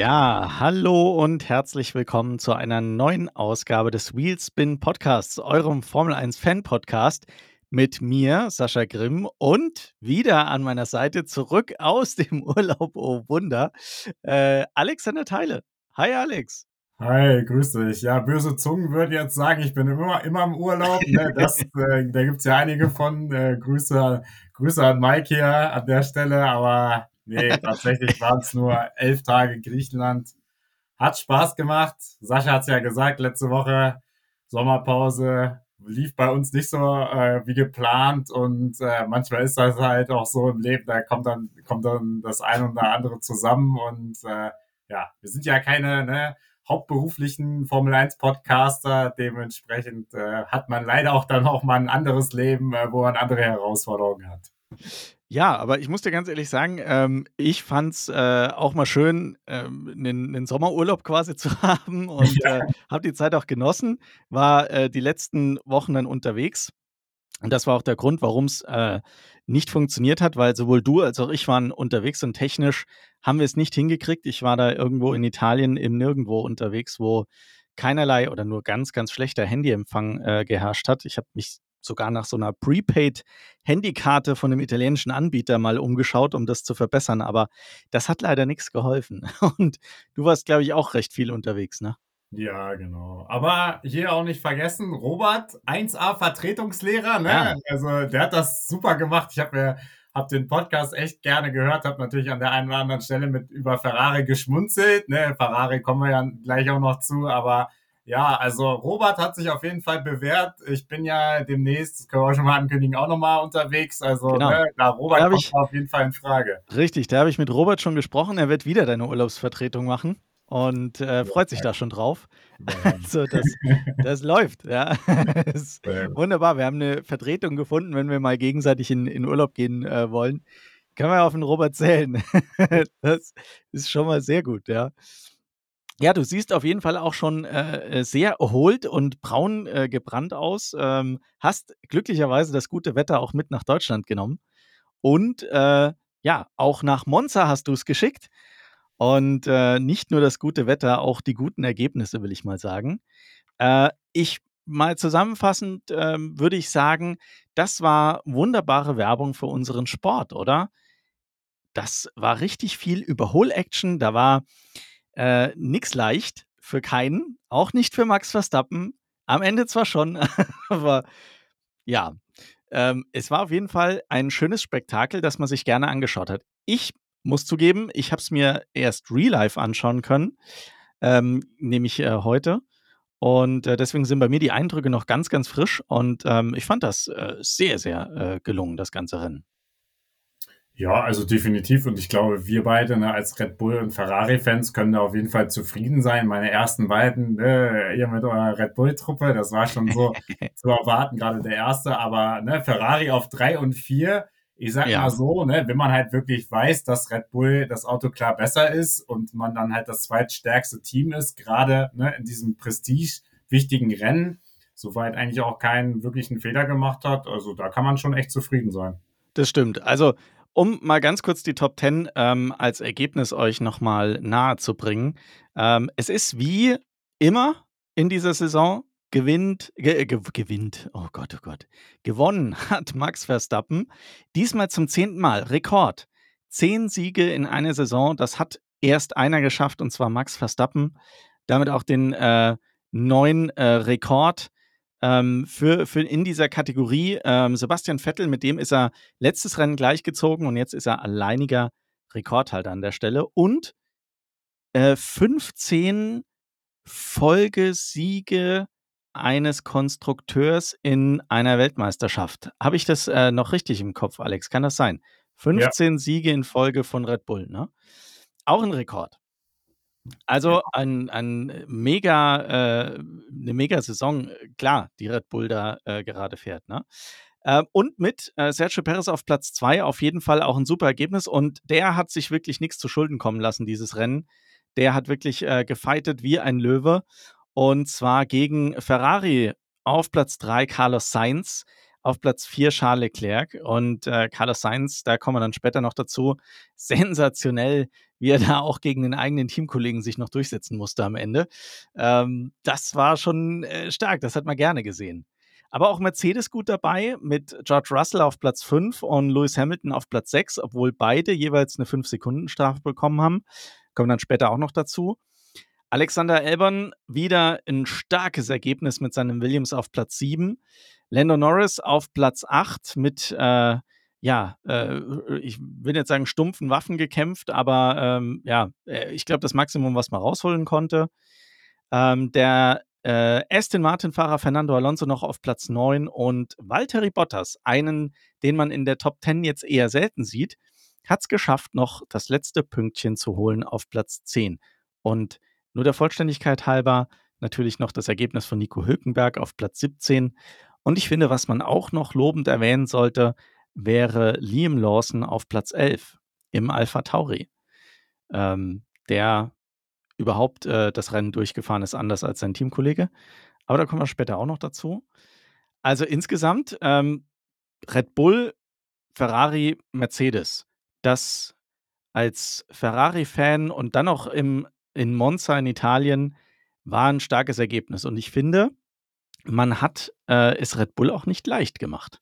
Ja, hallo und herzlich willkommen zu einer neuen Ausgabe des Wheelspin Podcasts, eurem Formel 1 Fan Podcast mit mir, Sascha Grimm, und wieder an meiner Seite zurück aus dem Urlaub, oh Wunder, äh, Alexander Teile. Hi, Alex. Hi, grüß dich. Ja, böse Zungen würden jetzt sagen, ich bin immer, immer im Urlaub. Ne? Das, äh, da gibt's ja einige von. Äh, Grüße, Grüße an Mike hier an der Stelle, aber nee, tatsächlich waren es nur elf Tage Griechenland. Hat Spaß gemacht. Sascha hat's ja gesagt, letzte Woche Sommerpause lief bei uns nicht so äh, wie geplant und äh, manchmal ist das halt auch so im Leben, da kommt dann kommt dann das eine oder andere zusammen und äh, ja, wir sind ja keine ne, hauptberuflichen Formel 1 Podcaster, dementsprechend äh, hat man leider auch dann auch mal ein anderes Leben, äh, wo man andere Herausforderungen hat. Ja, aber ich muss dir ganz ehrlich sagen, ähm, ich fand es äh, auch mal schön, ähm, einen Sommerurlaub quasi zu haben und ja. äh, habe die Zeit auch genossen, war äh, die letzten Wochen dann unterwegs. Und das war auch der Grund, warum es äh, nicht funktioniert hat, weil sowohl du als auch ich waren unterwegs und technisch haben wir es nicht hingekriegt. Ich war da irgendwo in Italien im Nirgendwo unterwegs, wo keinerlei oder nur ganz, ganz schlechter Handyempfang äh, geherrscht hat. Ich habe mich sogar nach so einer Prepaid-Handykarte von einem italienischen Anbieter mal umgeschaut, um das zu verbessern. Aber das hat leider nichts geholfen. Und du warst, glaube ich, auch recht viel unterwegs, ne? Ja, genau. Aber hier auch nicht vergessen, Robert, 1A Vertretungslehrer, ne? Ja. Also der hat das super gemacht. Ich habe mir hab den Podcast echt gerne gehört, habe natürlich an der einen oder anderen Stelle mit über Ferrari geschmunzelt. Ne? Ferrari kommen wir ja gleich auch noch zu, aber ja, also Robert hat sich auf jeden Fall bewährt. Ich bin ja demnächst, das können wir schon mal ankündigen, auch nochmal unterwegs. Also genau. ne, da Robert kommt ich, auf jeden Fall in Frage. Richtig, da habe ich mit Robert schon gesprochen. Er wird wieder deine Urlaubsvertretung machen und äh, freut sich da schon drauf. Also das, das läuft, ja. Das wunderbar. Wir haben eine Vertretung gefunden, wenn wir mal gegenseitig in, in Urlaub gehen äh, wollen. Können wir auf den Robert zählen. das ist schon mal sehr gut, ja. Ja, du siehst auf jeden Fall auch schon äh, sehr erholt und braun äh, gebrannt aus. Ähm, hast glücklicherweise das gute Wetter auch mit nach Deutschland genommen. Und äh, ja, auch nach Monza hast du es geschickt. Und äh, nicht nur das gute Wetter, auch die guten Ergebnisse, will ich mal sagen. Äh, ich mal zusammenfassend äh, würde ich sagen, das war wunderbare Werbung für unseren Sport, oder? Das war richtig viel Überhol-Action. Da war äh, nix leicht für keinen, auch nicht für Max Verstappen. Am Ende zwar schon, aber ja, ähm, es war auf jeden Fall ein schönes Spektakel, das man sich gerne angeschaut hat. Ich muss zugeben, ich habe es mir erst real life anschauen können, ähm, nämlich äh, heute. Und äh, deswegen sind bei mir die Eindrücke noch ganz, ganz frisch. Und ähm, ich fand das äh, sehr, sehr äh, gelungen, das ganze Rennen. Ja, also definitiv. Und ich glaube, wir beide ne, als Red Bull und Ferrari-Fans können da auf jeden Fall zufrieden sein. Meine ersten beiden, ne, ihr mit eurer Red Bull-Truppe, das war schon so zu erwarten, gerade der erste. Aber ne, Ferrari auf drei und vier, ich sag ja. mal so, ne, wenn man halt wirklich weiß, dass Red Bull das Auto klar besser ist und man dann halt das zweitstärkste Team ist, gerade ne, in diesem Prestige wichtigen Rennen, soweit eigentlich auch keinen wirklichen Fehler gemacht hat. Also da kann man schon echt zufrieden sein. Das stimmt. Also um mal ganz kurz die Top 10 ähm, als Ergebnis euch nochmal nahe zu bringen. Ähm, es ist wie immer in dieser Saison gewinnt, ge, ge, gewinnt, oh Gott, oh Gott, gewonnen hat Max Verstappen. Diesmal zum zehnten Mal, Rekord. Zehn Siege in einer Saison, das hat erst einer geschafft und zwar Max Verstappen. Damit auch den äh, neuen äh, Rekord ähm, für, für in dieser Kategorie. Ähm, Sebastian Vettel, mit dem ist er letztes Rennen gleichgezogen und jetzt ist er alleiniger Rekordhalter an der Stelle. Und äh, 15 Folgesiege eines Konstrukteurs in einer Weltmeisterschaft. Habe ich das äh, noch richtig im Kopf, Alex? Kann das sein? 15 ja. Siege in Folge von Red Bull, ne? Auch ein Rekord. Also ein, ein mega, äh, eine mega Saison, klar, die Red Bull da äh, gerade fährt. Ne? Äh, und mit äh, Sergio Perez auf Platz zwei auf jeden Fall auch ein super Ergebnis. Und der hat sich wirklich nichts zu Schulden kommen lassen, dieses Rennen. Der hat wirklich äh, gefeitet wie ein Löwe. Und zwar gegen Ferrari auf Platz drei Carlos Sainz. Auf Platz 4 Charles Leclerc und äh, Carlos Sainz, da kommen wir dann später noch dazu. Sensationell, wie er da auch gegen den eigenen Teamkollegen sich noch durchsetzen musste am Ende. Ähm, das war schon äh, stark, das hat man gerne gesehen. Aber auch Mercedes gut dabei mit George Russell auf Platz 5 und Lewis Hamilton auf Platz 6, obwohl beide jeweils eine 5-Sekunden-Strafe bekommen haben. Kommen dann später auch noch dazu. Alexander Albon wieder ein starkes Ergebnis mit seinem Williams auf Platz 7. Lando Norris auf Platz 8 mit, äh, ja, äh, ich will jetzt sagen, stumpfen Waffen gekämpft, aber ähm, ja, äh, ich glaube, das Maximum, was man rausholen konnte. Ähm, der äh, Aston Martin-Fahrer Fernando Alonso noch auf Platz 9 und Valtteri Bottas, einen, den man in der Top 10 jetzt eher selten sieht, hat es geschafft, noch das letzte Pünktchen zu holen auf Platz 10. Und nur der Vollständigkeit halber natürlich noch das Ergebnis von Nico Hülkenberg auf Platz 17. Und ich finde, was man auch noch lobend erwähnen sollte, wäre Liam Lawson auf Platz 11 im Alpha Tauri. Ähm, der überhaupt äh, das Rennen durchgefahren ist, anders als sein Teamkollege. Aber da kommen wir später auch noch dazu. Also insgesamt ähm, Red Bull, Ferrari, Mercedes. Das als Ferrari-Fan und dann noch im, in Monza in Italien war ein starkes Ergebnis. Und ich finde, man hat äh, es Red Bull auch nicht leicht gemacht.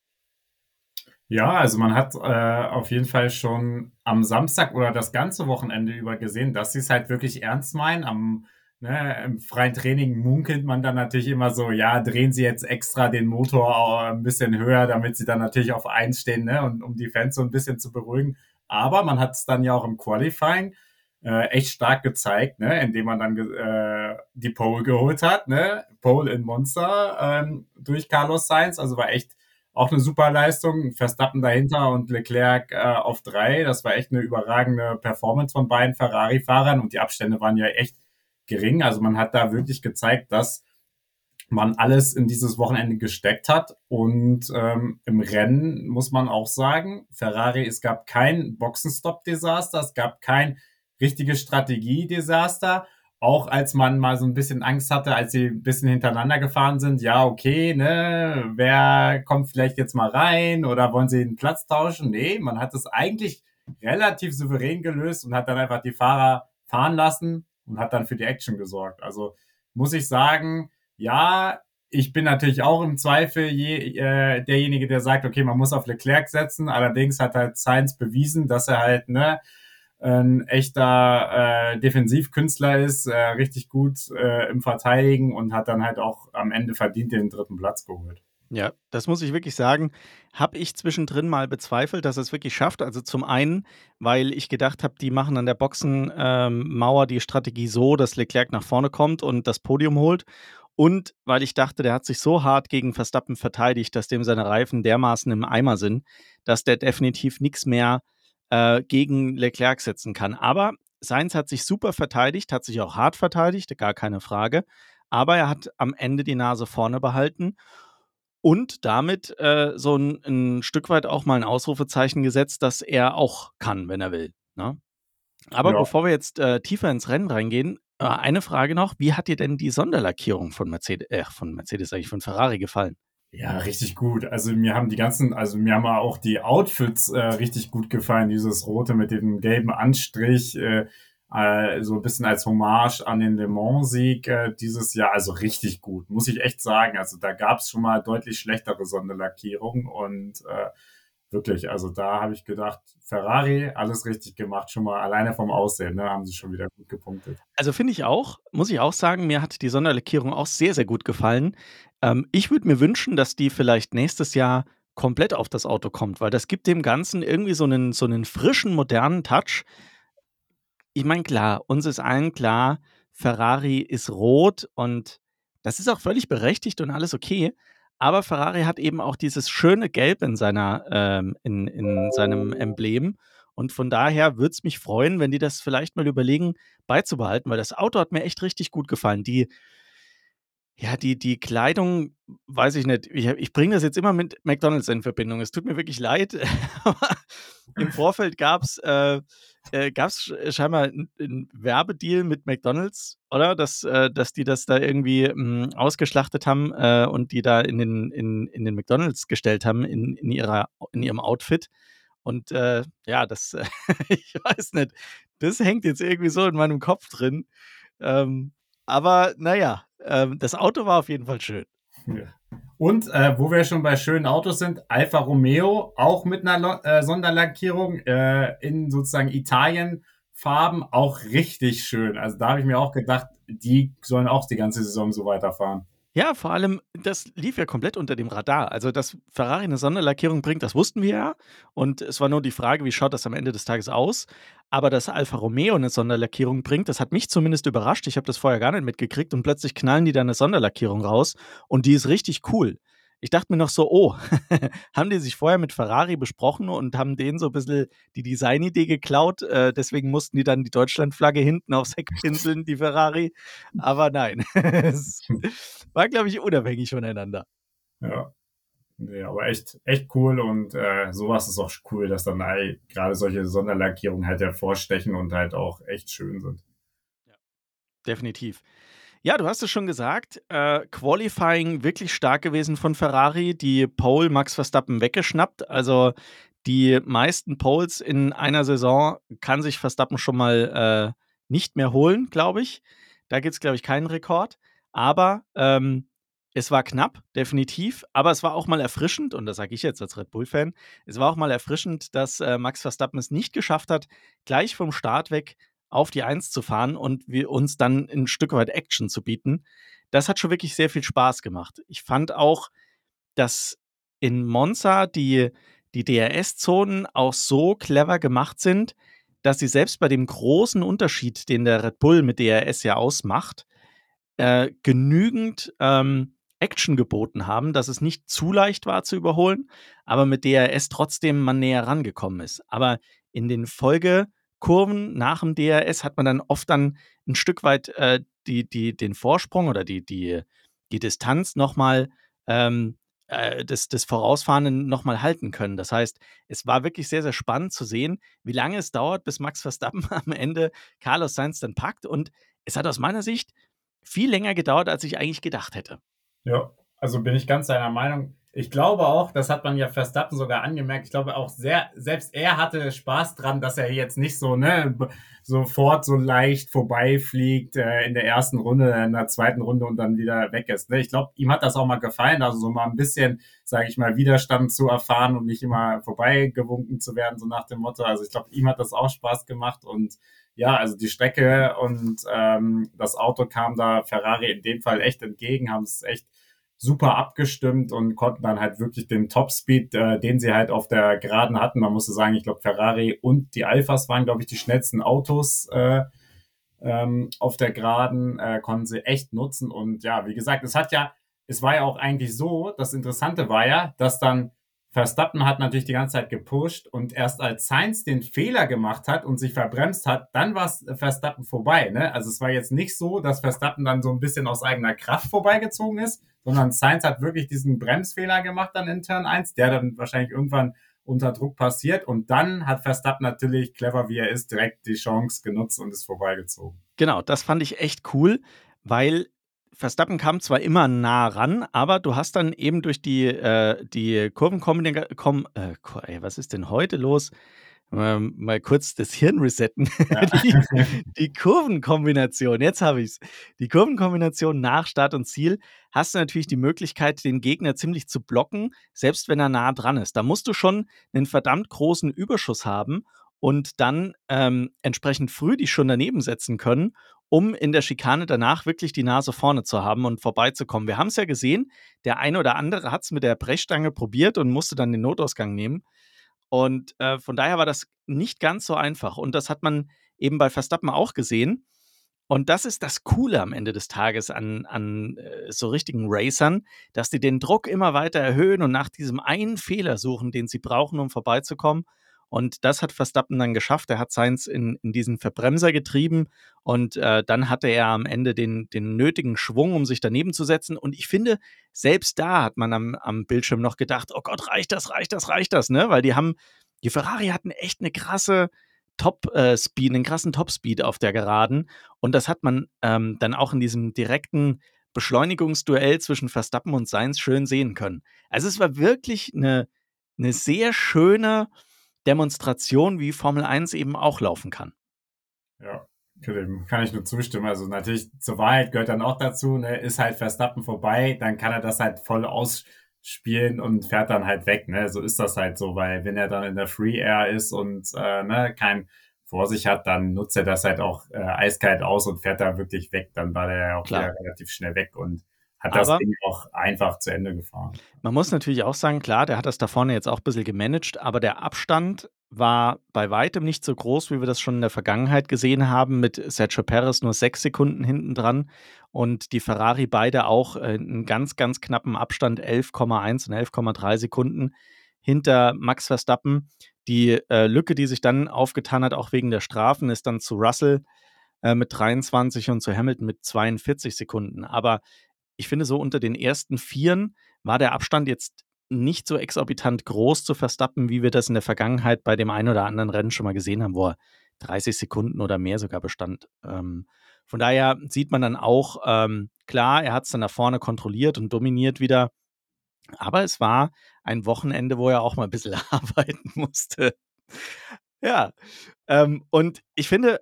Ja, also man hat äh, auf jeden Fall schon am Samstag oder das ganze Wochenende über gesehen, dass sie es halt wirklich ernst meinen. Am ne, im freien Training munkelt man dann natürlich immer so, ja, drehen sie jetzt extra den Motor ein bisschen höher, damit sie dann natürlich auf eins stehen, ne, und um die Fans so ein bisschen zu beruhigen. Aber man hat es dann ja auch im Qualifying äh, echt stark gezeigt, ne, indem man dann äh, die Pole geholt hat, ne, Pole in Monster ähm, durch Carlos Sainz, also war echt auch eine super Leistung. Verstappen dahinter und Leclerc äh, auf drei. Das war echt eine überragende Performance von beiden Ferrari-Fahrern und die Abstände waren ja echt gering. Also man hat da wirklich gezeigt, dass man alles in dieses Wochenende gesteckt hat. Und ähm, im Rennen muss man auch sagen, Ferrari, es gab kein Boxenstopp-Desaster, es gab kein richtiges Strategie-Desaster auch als man mal so ein bisschen Angst hatte, als sie ein bisschen hintereinander gefahren sind, ja, okay, ne, wer kommt vielleicht jetzt mal rein oder wollen sie den Platz tauschen? Nee, man hat es eigentlich relativ souverän gelöst und hat dann einfach die Fahrer fahren lassen und hat dann für die Action gesorgt. Also muss ich sagen, ja, ich bin natürlich auch im Zweifel je, äh, derjenige, der sagt, okay, man muss auf Leclerc setzen. Allerdings hat halt Sainz bewiesen, dass er halt ne ein echter äh, Defensivkünstler ist, äh, richtig gut äh, im Verteidigen und hat dann halt auch am Ende verdient den dritten Platz geholt. Ja, das muss ich wirklich sagen. Habe ich zwischendrin mal bezweifelt, dass es wirklich schafft. Also zum einen, weil ich gedacht habe, die machen an der Boxenmauer ähm, die Strategie so, dass Leclerc nach vorne kommt und das Podium holt. Und weil ich dachte, der hat sich so hart gegen Verstappen verteidigt, dass dem seine Reifen dermaßen im Eimer sind, dass der definitiv nichts mehr äh, gegen Leclerc setzen kann. Aber Sainz hat sich super verteidigt, hat sich auch hart verteidigt, gar keine Frage. Aber er hat am Ende die Nase vorne behalten und damit äh, so ein, ein, Stück weit auch mal ein Ausrufezeichen gesetzt, dass er auch kann, wenn er will. Ne? Aber ja. bevor wir jetzt äh, tiefer ins Rennen reingehen, äh, eine Frage noch: Wie hat dir denn die Sonderlackierung von Mercedes, äh, von Mercedes eigentlich von Ferrari gefallen? Ja, richtig gut. Also mir haben die ganzen, also mir haben auch die Outfits äh, richtig gut gefallen. Dieses rote mit dem gelben Anstrich, äh, äh, so ein bisschen als Hommage an den Le Mans-Sieg äh, dieses Jahr. Also richtig gut, muss ich echt sagen. Also da gab es schon mal deutlich schlechtere Sonderlackierungen und äh, wirklich, also da habe ich gedacht, Ferrari, alles richtig gemacht, schon mal alleine vom Aussehen, ne, haben sie schon wieder gut gepunktet. Also finde ich auch, muss ich auch sagen, mir hat die Sonderlackierung auch sehr, sehr gut gefallen. Ähm, ich würde mir wünschen, dass die vielleicht nächstes Jahr komplett auf das Auto kommt, weil das gibt dem Ganzen irgendwie so einen, so einen frischen, modernen Touch. Ich meine, klar, uns ist allen klar, Ferrari ist rot und das ist auch völlig berechtigt und alles okay. Aber Ferrari hat eben auch dieses schöne Gelb in, seiner, ähm, in, in seinem Emblem. Und von daher würde es mich freuen, wenn die das vielleicht mal überlegen, beizubehalten, weil das Auto hat mir echt richtig gut gefallen. Die, Ja, die die Kleidung, weiß ich nicht. Ich ich bringe das jetzt immer mit McDonald's in Verbindung. Es tut mir wirklich leid, aber im Vorfeld gab's, äh, äh, gab's scheinbar 'n 'n Werbedeal mit McDonald's, oder? Dass äh, dass die das da irgendwie, hm, ausgeschlachtet haben, äh, und die da in den in in den McDonald's gestellt haben in in ihrer in ihrem Outfit. Und, äh, ja, das ich weiß nicht. Das hängt jetzt irgendwie so in meinem Kopf drin. Ähm, aber na ja, ähm, das Auto war auf jeden Fall schön. Und äh, wo wir schon bei schönen Autos sind, Alfa Romeo, auch mit einer Lo äh, Sonderlackierung äh, in sozusagen Italien-Farben, auch richtig schön. Also da habe ich mir auch gedacht, die sollen auch die ganze Saison so weiterfahren. Ja, vor allem, das lief ja komplett unter dem Radar. Also, dass Ferrari eine Sonderlackierung bringt, das wussten wir ja. Und es war nur die Frage, wie schaut das am Ende des Tages aus? Aber dass Alfa Romeo eine Sonderlackierung bringt, das hat mich zumindest überrascht. Ich habe das vorher gar nicht mitgekriegt und plötzlich knallen die da eine Sonderlackierung raus und die ist richtig cool. Ich dachte mir noch so: „Oh, haben die sich vorher mit Ferrari besprochen und haben denen so ein bisschen die Designidee geklaut? Äh, deswegen mussten die dann die Deutschlandflagge hinten aufs Heck pinseln, die Ferrari.“ Aber nein, es war, glaube ich, unabhängig voneinander. Ja. Ne, aber echt echt cool und, äh, so ist auch cool, dass dann halt grade solche Sonderlackierungen halt hervorstechen und halt auch echt schön sind. Ja, definitiv. Ja, du hast es schon gesagt, äh, Qualifying wirklich stark gewesen von Ferrari, die Pole Max Verstappen weggeschnappt. Also, die meisten Poles in einer Saison kann sich Verstappen schon mal, äh, nicht mehr holen, glaube ich. Da gibt's, glaube ich, keinen Rekord. Aber, ähm, es war knapp, definitiv, aber es war auch mal erfrischend und das sage ich jetzt als Red Bull-Fan, es war auch mal erfrischend, dass, äh, Max Verstappen es nicht geschafft hat, gleich vom Start weg auf die Eins zu fahren und wir uns dann ein Stück weit Action zu bieten. Das hat schon wirklich sehr viel Spaß gemacht. Ich fand auch, dass in Monza die die DRS-Zonen auch so clever gemacht sind, dass sie selbst bei dem großen Unterschied, den der Red Bull mit DRS ja ausmacht, äh, genügend, ähm, Action geboten haben, dass es nicht zu leicht war zu überholen, aber mit DRS trotzdem man näher rangekommen ist. Aber in den Folgekurven nach dem DRS hat man dann oft dann ein Stück weit äh, die, die, den Vorsprung oder die, die, die Distanz nochmal ähm, äh, des, des Vorausfahrenden nochmal halten können. Das heißt, es war wirklich sehr, sehr spannend zu sehen, wie lange es dauert, bis Max Verstappen am Ende Carlos Sainz dann packt. Und es hat aus meiner Sicht viel länger gedauert, als ich eigentlich gedacht hätte. Ja, also bin ich ganz deiner Meinung. Ich glaube auch, das hat man ja Verstappen sogar angemerkt. Ich glaube auch sehr, selbst er hatte Spaß dran, dass er jetzt nicht so, ne, sofort so leicht vorbeifliegt äh, in der ersten Runde, in der zweiten Runde und dann wieder weg ist. Ne? Ich glaube, ihm hat das auch mal gefallen, also so mal ein bisschen, sage ich mal, Widerstand zu erfahren und nicht immer vorbeigewunken zu werden, so nach dem Motto. Also ich glaube, ihm hat das auch Spaß gemacht und ja, also die Strecke und ähm, das Auto kam da Ferrari in dem Fall echt entgegen, haben es echt super abgestimmt und konnten dann halt wirklich den Topspeed, äh, den sie halt auf der Geraden hatten. Man musste sagen, ich glaube, Ferrari und die Alphas waren, glaube ich, die schnellsten Autos äh, ähm, auf der Geraden, äh, konnten sie echt nutzen. Und ja, wie gesagt, es hat ja, es war ja auch eigentlich so, das Interessante war ja, dass dann Verstappen hat natürlich die ganze Zeit gepusht und erst als Sainz den Fehler gemacht hat und sich verbremst hat, dann war Verstappen vorbei. Ne? Also es war jetzt nicht so, dass Verstappen dann so ein bisschen aus eigener Kraft vorbeigezogen ist, sondern Sainz hat wirklich diesen Bremsfehler gemacht dann in Turn 1, der dann wahrscheinlich irgendwann unter Druck passiert und dann hat Verstappen natürlich, clever wie er ist, direkt die Chance genutzt und ist vorbeigezogen. Genau, das fand ich echt cool, weil Verstappen kam zwar immer nah ran, aber du hast dann eben durch die, äh, die Kurvenkombination, äh, was ist denn heute los? Ähm, mal kurz das Hirn resetten. Ja. die, die, Kurvenkombination, jetzt habe ich es. Die Kurvenkombination nach Start und Ziel hast du natürlich die Möglichkeit, den Gegner ziemlich zu blocken, selbst wenn er nah dran ist. Da musst du schon einen verdammt großen Überschuss haben und dann ähm, entsprechend früh dich schon daneben setzen können, um in der Schikane danach wirklich die Nase vorne zu haben und vorbeizukommen. Wir haben es ja gesehen, der eine oder andere hat es mit der Brechstange probiert und musste dann den Notausgang nehmen. Und äh, von daher war das nicht ganz so einfach. Und das hat man eben bei Verstappen auch gesehen. Und das ist das Coole am Ende des Tages an, an äh, so richtigen Racern, dass die den Druck immer weiter erhöhen und nach diesem einen Fehler suchen, den sie brauchen, um vorbeizukommen. Und das hat Verstappen dann geschafft. Er hat Sainz in, in diesen Verbremser getrieben und äh, dann hatte er am Ende den, den nötigen Schwung, um sich daneben zu setzen. Und ich finde, selbst da hat man am, am Bildschirm noch gedacht, oh Gott, reicht das, reicht das, reicht das, ne? Weil die haben, die Ferrari hatten echt eine krasse Top-Speed, äh, einen krassen Top-Speed auf der Geraden. Und das hat man ähm, dann auch in diesem direkten Beschleunigungsduell zwischen Verstappen und Sainz schön sehen können. Also es war wirklich eine, eine sehr schöne Demonstration, wie Formel 1 eben auch laufen kann. Ja, dem kann ich nur zustimmen. Also natürlich zur Wahrheit gehört dann auch dazu, ne, ist halt Verstappen vorbei, dann kann er das halt voll ausspielen und fährt dann halt weg. Ne? So ist das halt so, weil wenn er dann in der Free Air ist und äh, ne, kein vor sich hat, dann nutzt er das halt auch äh, eiskalt aus und fährt da wirklich weg. Dann war der ja auch relativ schnell weg und hat das aber Ding auch einfach zu Ende gefahren. Man muss natürlich auch sagen, klar, der hat das da vorne jetzt auch ein bisschen gemanagt, aber der Abstand war bei weitem nicht so groß, wie wir das schon in der Vergangenheit gesehen haben, mit Sergio Perez nur sechs Sekunden hinten dran und die Ferrari beide auch in ganz, ganz knappen Abstand 11,1 und 11,3 Sekunden hinter Max Verstappen. Die äh, Lücke, die sich dann aufgetan hat, auch wegen der Strafen, ist dann zu Russell äh, mit 23 und zu Hamilton mit 42 Sekunden. Aber ich finde, so unter den ersten Vieren war der Abstand jetzt nicht so exorbitant groß zu Verstappen, wie wir das in der Vergangenheit bei dem einen oder anderen Rennen schon mal gesehen haben, wo er 30 Sekunden oder mehr sogar bestand. Ähm, von daher sieht man dann auch, ähm, klar, er hat es dann nach vorne kontrolliert und dominiert wieder. Aber es war ein Wochenende, wo er auch mal ein bisschen arbeiten musste. Ja, ähm, und ich finde,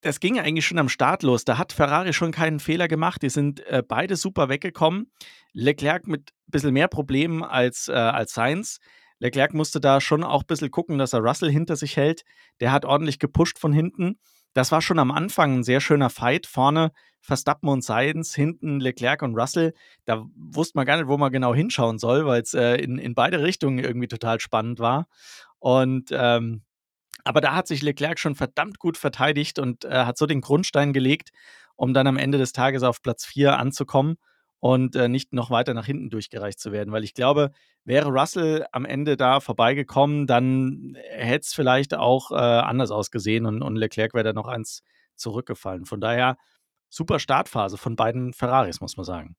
das ging eigentlich schon am Start los. Da hat Ferrari schon keinen Fehler gemacht. Die sind äh, beide super weggekommen. Leclerc mit ein bisschen mehr Problemen als, äh, als Sainz. Leclerc musste da schon auch ein bisschen gucken, dass er Russell hinter sich hält. Der hat ordentlich gepusht von hinten. Das war schon am Anfang ein sehr schöner Fight. Vorne Verstappen und Sainz, hinten Leclerc und Russell. Da wusste man gar nicht, wo man genau hinschauen soll, weil es äh, in, in beide Richtungen irgendwie total spannend war. Und ähm, aber da hat sich Leclerc schon verdammt gut verteidigt und äh, hat so den Grundstein gelegt, um dann am Ende des Tages auf Platz 4 anzukommen und äh, nicht noch weiter nach hinten durchgereicht zu werden. Weil ich glaube, wäre Russell am Ende da vorbeigekommen, dann hätte es vielleicht auch äh, anders ausgesehen und, und Leclerc wäre da noch eins zurückgefallen. Von daher super Startphase von beiden Ferraris, muss man sagen.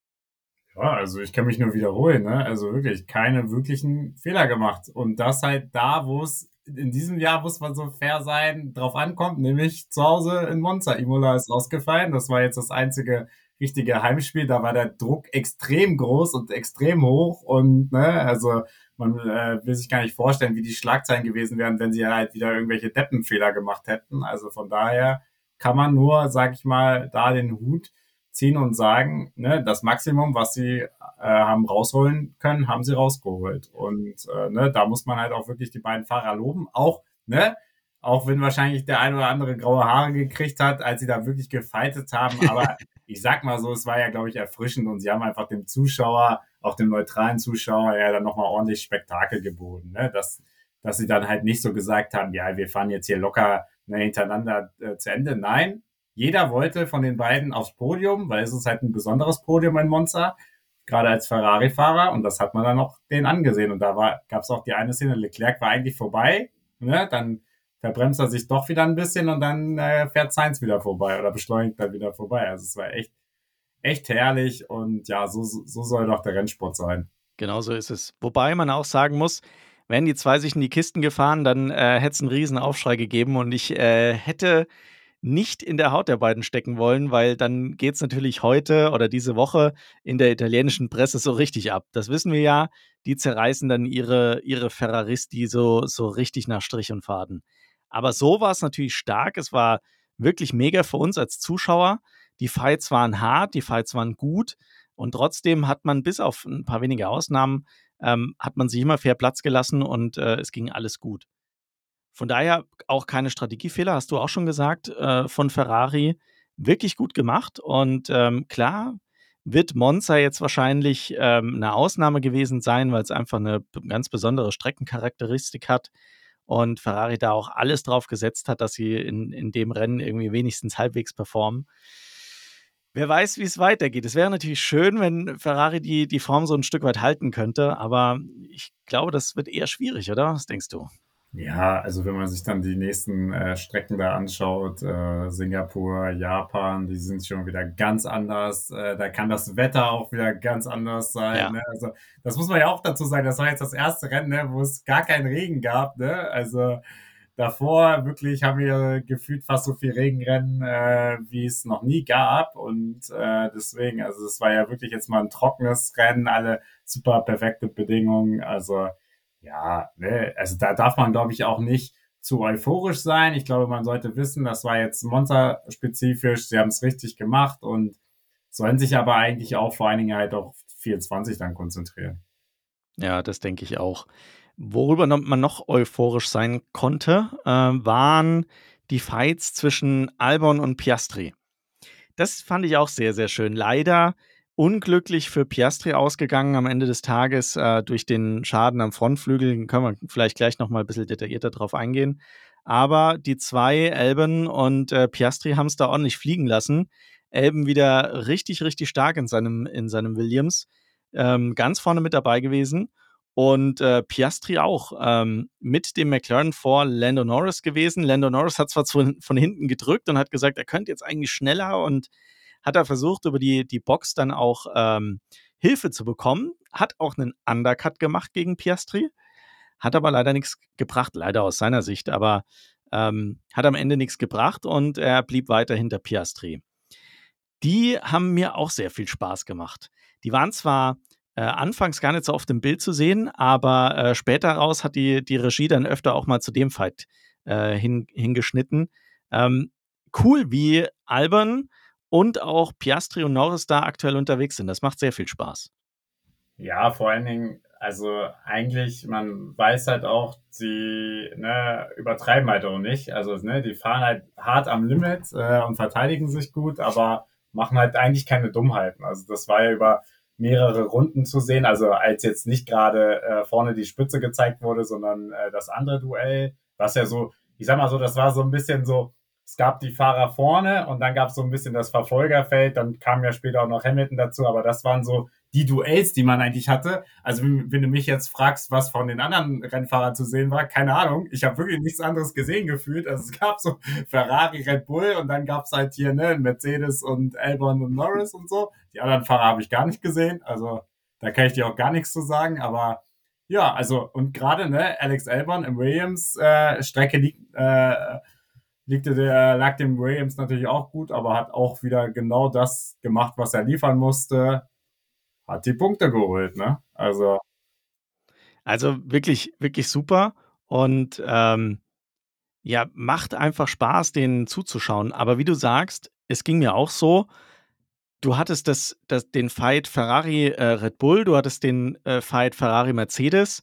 Ja, also ich kann mich nur wiederholen, ne? Also wirklich keine wirklichen Fehler gemacht. Und das halt da, wo es in diesem Jahr muss man so fair sein, drauf ankommt, nämlich zu Hause in Monza. Imola ist ausgefallen. Das war jetzt das einzige richtige Heimspiel. Da war der Druck extrem groß und extrem hoch. Und ne, also man äh, will sich gar nicht vorstellen, wie die Schlagzeilen gewesen wären, wenn sie halt wieder irgendwelche Deppenfehler gemacht hätten. Also von daher kann man nur, sag ich mal, da den Hut ziehen und sagen, ne, das Maximum, was sie äh, haben rausholen können, haben sie rausgeholt. Und äh, ne, da muss man halt auch wirklich die beiden Fahrer loben. Auch, ne, auch wenn wahrscheinlich der ein oder andere graue Haare gekriegt hat, als sie da wirklich gefeitet haben. Aber ich sag mal so, es war ja, glaube ich, erfrischend und sie haben einfach dem Zuschauer, auch dem neutralen Zuschauer, ja dann nochmal ordentlich Spektakel geboten. Ne? Dass, dass sie dann halt nicht so gesagt haben, ja, wir fahren jetzt hier locker ne, hintereinander äh, zu Ende. Nein, jeder wollte von den beiden aufs Podium, weil es ist halt ein besonderes Podium in Monza, gerade als Ferrari-Fahrer und das hat man dann auch den angesehen und da gab es auch die eine Szene, Leclerc war eigentlich vorbei, ne? dann verbremst er sich doch wieder ein bisschen und dann äh, fährt Sainz wieder vorbei oder beschleunigt dann wieder vorbei. Also es war echt, echt herrlich und ja, so, so soll doch der Rennsport sein. Genau so ist es. Wobei man auch sagen muss, wären die zwei sich in die Kisten gefahren, dann äh, hätte es einen riesen Aufschrei gegeben und ich äh, hätte nicht in der Haut der beiden stecken wollen, weil dann geht es natürlich heute oder diese Woche in der italienischen Presse so richtig ab. Das wissen wir ja. Die zerreißen dann ihre, ihre Ferraristi so, so richtig nach Strich und Faden. Aber so war es natürlich stark. Es war wirklich mega für uns als Zuschauer. Die Fights waren hart, die Fights waren gut. Und trotzdem hat man bis auf ein paar wenige Ausnahmen, ähm, hat man sich immer fair Platz gelassen und äh, es ging alles gut. Von daher auch keine Strategiefehler, hast du auch schon gesagt, äh, von Ferrari. Wirklich gut gemacht. Und ähm, klar wird Monza jetzt wahrscheinlich ähm, eine Ausnahme gewesen sein, weil es einfach eine ganz besondere Streckencharakteristik hat. Und Ferrari da auch alles drauf gesetzt hat, dass sie in, in dem Rennen irgendwie wenigstens halbwegs performen. Wer weiß, wie es weitergeht. Es wäre natürlich schön, wenn Ferrari die, die Form so ein Stück weit halten könnte, aber ich glaube, das wird eher schwierig, oder? Was denkst du? Ja, also wenn man sich dann die nächsten, äh, Strecken da anschaut, äh, Singapur, Japan, die sind schon wieder ganz anders. Äh, da kann das Wetter auch wieder ganz anders sein, Ja. ne? Also, das muss man ja auch dazu sagen, das war jetzt das erste Rennen, ne, wo es gar keinen Regen gab, ne? Also, davor wirklich haben wir gefühlt fast so viel Regenrennen, äh, wie es noch nie gab und, äh, deswegen also, es war ja wirklich jetzt mal ein trockenes Rennen, alle super perfekte Bedingungen. Also, ja, ne, also da darf man, glaube ich, auch nicht zu euphorisch sein. Ich glaube, man sollte wissen, das war jetzt Monza-spezifisch, sie haben es richtig gemacht und sollen sich aber eigentlich auch vor allen Dingen halt auf 24 dann konzentrieren. Ja, das denke ich auch. Worüber man noch euphorisch sein konnte, äh, waren die Fights zwischen Albon und Piastri. Das fand ich auch sehr, sehr schön. Leider unglücklich für Piastri ausgegangen am Ende des Tages äh, durch den Schaden am Frontflügel. Können wir vielleicht gleich noch mal ein bisschen detaillierter drauf eingehen. Aber die zwei, Albon und äh, Piastri, haben es da ordentlich fliegen lassen. Albon wieder richtig, richtig stark in seinem, in seinem Williams. Ähm, ganz vorne mit dabei gewesen. Und äh, Piastri auch ähm, mit dem McLaren vor Lando Norris gewesen. Lando Norris hat zwar von, von hinten gedrückt und hat gesagt, er könnte jetzt eigentlich schneller und hat er versucht, über die, die Box dann auch ähm, Hilfe zu bekommen. Hat auch einen Undercut gemacht gegen Piastri. Hat aber leider nichts gebracht, leider aus seiner Sicht, aber ähm, hat am Ende nichts gebracht und er blieb weiter hinter Piastri. Die haben mir auch sehr viel Spaß gemacht. Die waren zwar äh, anfangs gar nicht so oft im Bild zu sehen, aber äh, später raus hat die, die Regie dann öfter auch mal zu dem Fight äh, hin, hingeschnitten. Ähm, cool, wie Albern und auch Piastri und Norris da aktuell unterwegs sind. Das macht sehr viel Spaß. Ja, vor allen Dingen, also eigentlich, man weiß halt auch, sie ne, übertreiben halt auch nicht. Also ne, die fahren halt hart am Limit äh, und verteidigen sich gut, aber machen halt eigentlich keine Dummheiten. Also das war ja über mehrere Runden zu sehen. Also als jetzt nicht gerade äh, vorne die Spitze gezeigt wurde, sondern äh, das andere Duell, was ja so, ich sag mal so, das war so ein bisschen so, es gab die Fahrer vorne und dann gab es so ein bisschen das Verfolgerfeld, dann kam ja später auch noch Hamilton dazu, aber das waren so die Duells, die man eigentlich hatte. Also wenn du mich jetzt fragst, was von den anderen Rennfahrern zu sehen war, keine Ahnung. Ich habe wirklich nichts anderes gesehen gefühlt. Also es gab so Ferrari, Red Bull und dann gab es halt hier ne, Mercedes und Albon und Norris und so. Die anderen Fahrer habe ich gar nicht gesehen. Also da kann ich dir auch gar nichts zu sagen. Aber ja, also und gerade ne, Alex Albon im Williams äh, Strecke liegt äh, liegte der, lag dem Williams natürlich auch gut, aber hat auch wieder genau das gemacht, was er liefern musste hat die Punkte geholt, ne? Also. Also wirklich, wirklich super. Und ähm, ja, macht einfach Spaß, denen zuzuschauen. Aber wie du sagst, es ging mir auch so. Du hattest das, das, den Fight Ferrari äh, Red Bull, du hattest den äh, Fight Ferrari Mercedes,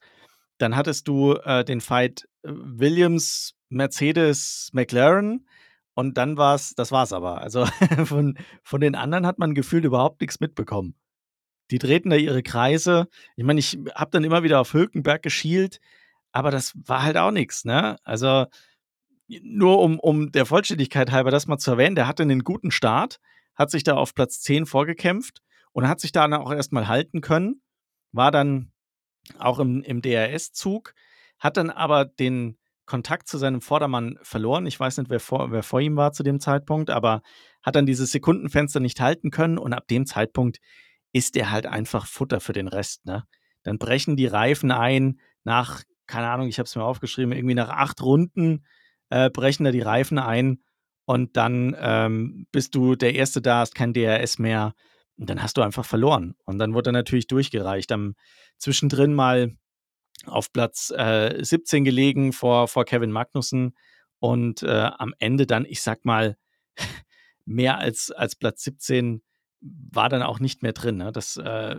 dann hattest du äh, den Fight äh, Williams Mercedes McLaren und dann war es, das war es aber. Also von, von den anderen hat man gefühlt überhaupt nichts mitbekommen. Die drehten da ihre Kreise. Ich meine, ich habe dann immer wieder auf Hülkenberg geschielt, aber das war halt auch nichts, ne? Also nur um, um der Vollständigkeit halber das mal zu erwähnen, der hatte einen guten Start, hat sich da auf Platz 10 vorgekämpft und hat sich da auch erstmal halten können, war dann auch im, im DRS-Zug, hat dann aber den Kontakt zu seinem Vordermann verloren. Ich weiß nicht, wer vor, wer vor ihm war zu dem Zeitpunkt, aber hat dann dieses Sekundenfenster nicht halten können und ab dem Zeitpunkt ist der halt einfach Futter für den Rest, ne? Dann brechen die Reifen ein nach, keine Ahnung, ich habe es mir aufgeschrieben, irgendwie nach acht Runden äh, brechen da die Reifen ein und dann ähm, bist du der Erste da, hast kein DRS mehr und dann hast du einfach verloren. Und dann wurde er natürlich durchgereicht. Am zwischendrin mal auf Platz äh, 17 gelegen vor, vor Kevin Magnussen und äh, am Ende dann, ich sag mal, mehr als, als Platz 17 war dann auch nicht mehr drin. Ne? Das, äh,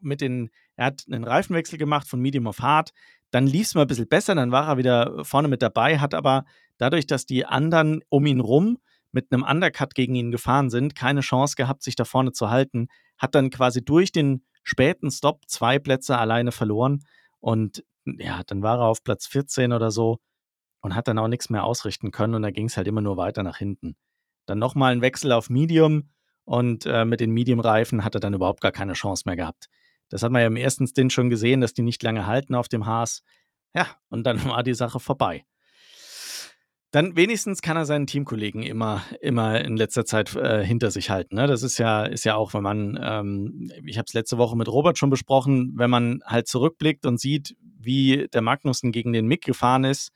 mit den, er hat einen Reifenwechsel gemacht von Medium auf Hard. Dann lief es mal ein bisschen besser, dann war er wieder vorne mit dabei, hat aber dadurch, dass die anderen um ihn rum mit einem Undercut gegen ihn gefahren sind, keine Chance gehabt, sich da vorne zu halten. Hat dann quasi durch den späten Stop zwei Plätze alleine verloren. Und ja, dann war er auf Platz 14 oder so und hat dann auch nichts mehr ausrichten können. Und da ging es halt immer nur weiter nach hinten. Dann nochmal ein Wechsel auf Medium und äh, mit den Medium-Reifen hat er dann überhaupt gar keine Chance mehr gehabt. Das hat man ja im ersten Stint schon gesehen, dass die nicht lange halten auf dem Haas. Ja, und dann war die Sache vorbei. Dann wenigstens kann er seinen Teamkollegen immer, immer in letzter Zeit äh, hinter sich halten. Ne? Das ist ja, ist ja auch, wenn man, ähm, ich habe es letzte Woche mit Robert schon besprochen, wenn man halt zurückblickt und sieht, wie der Magnussen gegen den Mick gefahren ist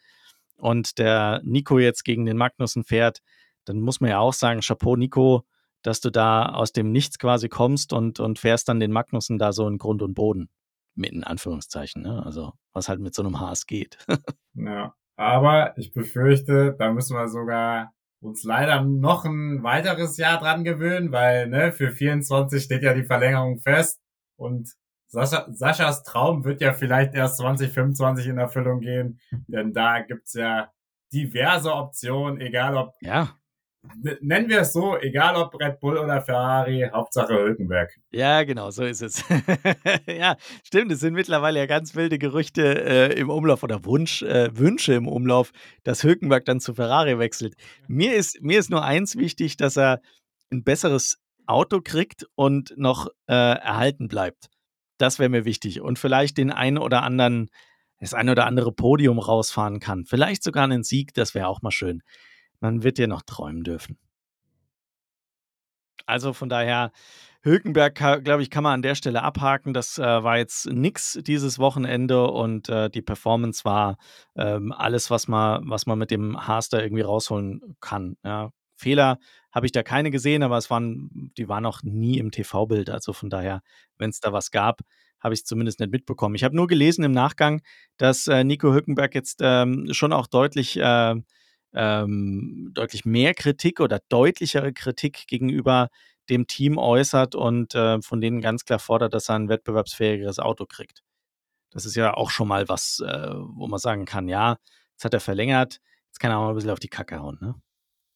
und der Nico jetzt gegen den Magnussen fährt, dann muss man ja auch sagen, Chapeau Nico, dass du da aus dem Nichts quasi kommst und, und fährst dann den Magnussen da so in Grund und Boden. Mit in Anführungszeichen, ne? Also, was halt mit so einem Haas geht. ja. Aber ich befürchte, da müssen wir sogar uns leider noch ein weiteres Jahr dran gewöhnen, weil ne, für 24 steht ja die Verlängerung fest. Und Sascha, Saschas Traum wird ja vielleicht erst 2025 in Erfüllung gehen, denn da gibt's ja diverse Optionen, egal ob ja nennen wir es so, egal ob Red Bull oder Ferrari, Hauptsache Hülkenberg. Ja, genau, so ist es. ja, stimmt, es sind mittlerweile ja ganz wilde Gerüchte äh, im Umlauf oder Wunsch, äh, Wünsche im Umlauf, dass Hülkenberg dann zu Ferrari wechselt. Mir ist, mir ist nur eins wichtig, dass er ein besseres Auto kriegt und noch äh, erhalten bleibt. Das wäre mir wichtig. Und vielleicht den einen oder anderen, das ein oder andere Podium rausfahren kann. Vielleicht sogar einen Sieg, das wäre auch mal schön. Man wird ja noch träumen dürfen. Also von daher, Hülkenberg, glaube ich, kann man an der Stelle abhaken. Das äh, war jetzt nix dieses Wochenende und äh, die Performance war ähm, alles, was man, was man mit dem Haas da irgendwie rausholen kann. Ja. Fehler habe ich da keine gesehen, aber es waren, die waren auch nie im TV-Bild. Also von daher, wenn es da was gab, habe ich es zumindest nicht mitbekommen. Ich habe nur gelesen im Nachgang, dass äh, Nico Hülkenberg jetzt ähm, schon auch deutlich äh, ähm, deutlich mehr Kritik oder deutlichere Kritik gegenüber dem Team äußert und äh, von denen ganz klar fordert, dass er ein wettbewerbsfähigeres Auto kriegt. Das ist ja auch schon mal was, äh, wo man sagen kann, ja, jetzt hat er verlängert, jetzt kann er auch mal ein bisschen auf die Kacke hauen, ne?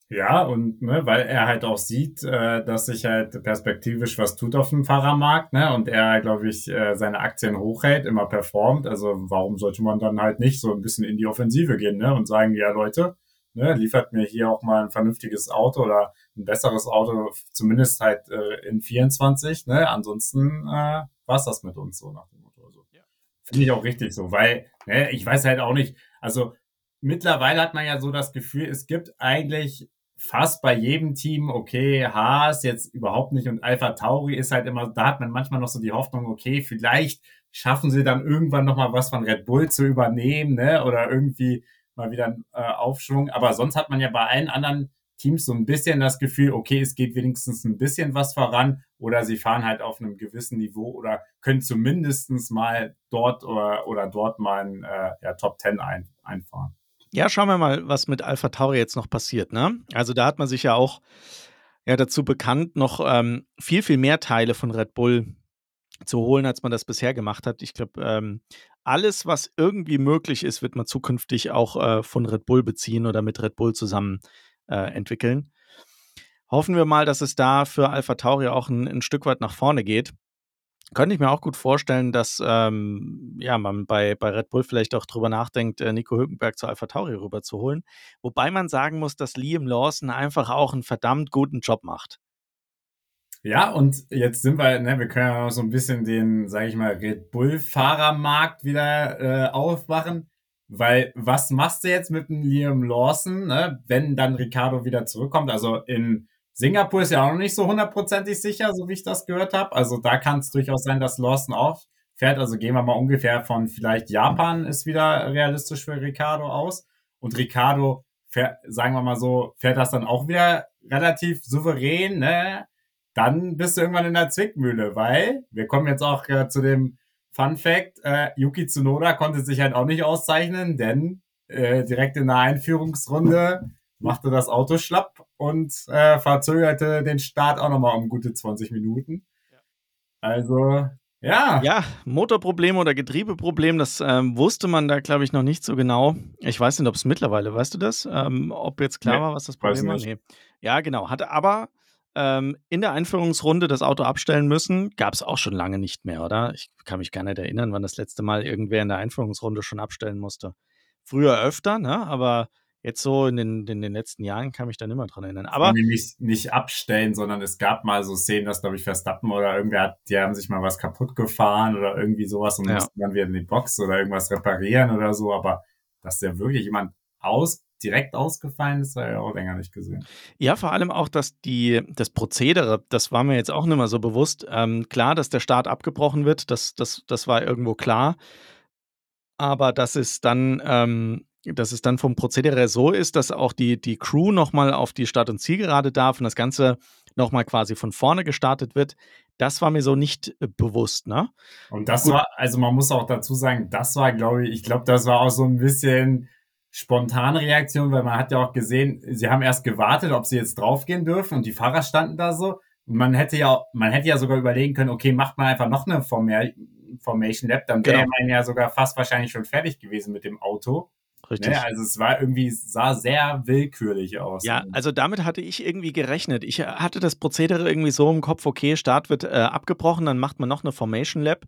Ja, und ne, weil er halt auch sieht, äh, dass sich halt perspektivisch was tut auf dem Fahrermarkt, ne? Und er, glaube ich, äh, seine Aktien hochhält, immer performt. Also warum sollte man dann halt nicht so ein bisschen in die Offensive gehen, ne? Und sagen, ja, Leute, ne, liefert mir hier auch mal ein vernünftiges Auto oder ein besseres Auto, zumindest halt äh, in 24. Ne? Ansonsten äh, war das mit uns so nach dem Motto. Also, ja. Finde ich auch richtig so, weil ne, ich weiß halt auch nicht, also mittlerweile hat man ja so das Gefühl, es gibt eigentlich fast bei jedem Team, okay, Haas jetzt überhaupt nicht und Alpha Tauri ist halt immer, da hat man manchmal noch so die Hoffnung, okay, vielleicht schaffen sie dann irgendwann nochmal was von Red Bull zu übernehmen, ne, oder irgendwie mal wieder einen äh, Aufschwung. Aber sonst hat man ja bei allen anderen Teams so ein bisschen das Gefühl, okay, es geht wenigstens ein bisschen was voran oder sie fahren halt auf einem gewissen Niveau oder können zumindest mal dort oder, oder dort mal ein äh, ja, Top Ten ein, einfahren. Ja, schauen wir mal, was mit Alpha Tauri jetzt noch passiert. Ne? Also da hat man sich ja auch ja, dazu bekannt, noch ähm, viel, viel mehr Teile von Red Bull zu holen, als man das bisher gemacht hat. Ich glaube, ähm, alles, was irgendwie möglich ist, wird man zukünftig auch äh, von Red Bull beziehen oder mit Red Bull zusammen äh, entwickeln. Hoffen wir mal, dass es da für Alpha Tauri auch ein, ein, Stück weit nach vorne geht. Könnte ich mir auch gut vorstellen, dass ähm, ja, man bei, bei Red Bull vielleicht auch drüber nachdenkt, äh, Nico Hülkenberg zu Alpha Tauri rüberzuholen. Wobei man sagen muss, dass Liam Lawson einfach auch einen verdammt guten Job macht. Ja, und jetzt sind wir, ne, wir können ja noch so ein bisschen den, sage ich mal, Red Bull-Fahrermarkt wieder äh, aufmachen. Weil was machst du jetzt mit dem Liam Lawson, ne, wenn dann Ricardo wieder zurückkommt? Also in Singapur ist ja auch noch nicht so hundertprozentig sicher, so wie ich das gehört habe. Also da kann es durchaus sein, dass Lawson auch fährt. Also gehen wir mal ungefähr von vielleicht Japan ist wieder realistisch für Ricardo aus. Und Ricardo, fährt, sagen wir mal so, fährt das dann auch wieder relativ souverän, ne? Dann bist du irgendwann in der Zwickmühle, weil wir kommen jetzt auch äh, zu dem Fun Fact, äh, Yuki Tsunoda konnte sich halt auch nicht auszeichnen, denn äh, direkt in der Einführungsrunde machte das Auto schlapp und äh, verzögerte den Start auch nochmal um gute 20 Minuten. Also, ja. Ja, Motorproblem oder Getriebeproblem, das ähm, wusste man da, glaube ich, noch nicht so genau. Ich weiß nicht, ob es mittlerweile, weißt du das? Ähm, ob jetzt klar nee, war, was das Problem war? Nee. Ja, genau. Hatte aber ähm, in der Einführungsrunde das Auto abstellen müssen. Gab es auch schon lange nicht mehr, oder? Ich kann mich gar nicht erinnern, wann das letzte Mal irgendwer in der Einführungsrunde schon abstellen musste. Früher öfter, ne? aber Jetzt so in den, in den letzten Jahren kann mich da nicht mehr dran erinnern. Aber nicht, nicht abstellen, sondern es gab mal so Szenen, dass, glaube ich, Verstappen oder irgendwer hat, die haben sich mal was kaputt gefahren oder irgendwie sowas und ja. mussten dann wieder in die Box oder irgendwas reparieren oder so. Aber dass der wirklich jemand aus, direkt ausgefallen ist, habe ich auch länger nicht gesehen. Ja, vor allem auch, dass die, das Prozedere, das war mir jetzt auch nicht mehr so bewusst. Ähm, klar, dass der Start abgebrochen wird, das, das, das war irgendwo klar. Aber dass es dann ähm, dass es dann vom Prozedere so ist, dass auch die, die Crew nochmal auf die Start- und Zielgerade darf und das Ganze nochmal quasi von vorne gestartet wird, das war mir so nicht äh, bewusst, ne? Und das Gut. war, also man muss auch dazu sagen, das war, glaube ich, ich glaube, das war auch so ein bisschen spontane Reaktion, weil man hat ja auch gesehen, sie haben erst gewartet, ob sie jetzt draufgehen dürfen und die Fahrer standen da so. Und man hätte ja, man hätte ja sogar überlegen können, okay, macht man einfach noch eine Formation Lab, dann wäre genau. man ja sogar fast wahrscheinlich schon fertig gewesen mit dem Auto. Richtig. Ne? Also es war irgendwie, sah sehr willkürlich aus. Ja, also damit hatte ich irgendwie gerechnet. Ich äh, hatte das Prozedere irgendwie so im Kopf, okay, Start wird äh, abgebrochen, dann macht man noch eine Formation Lab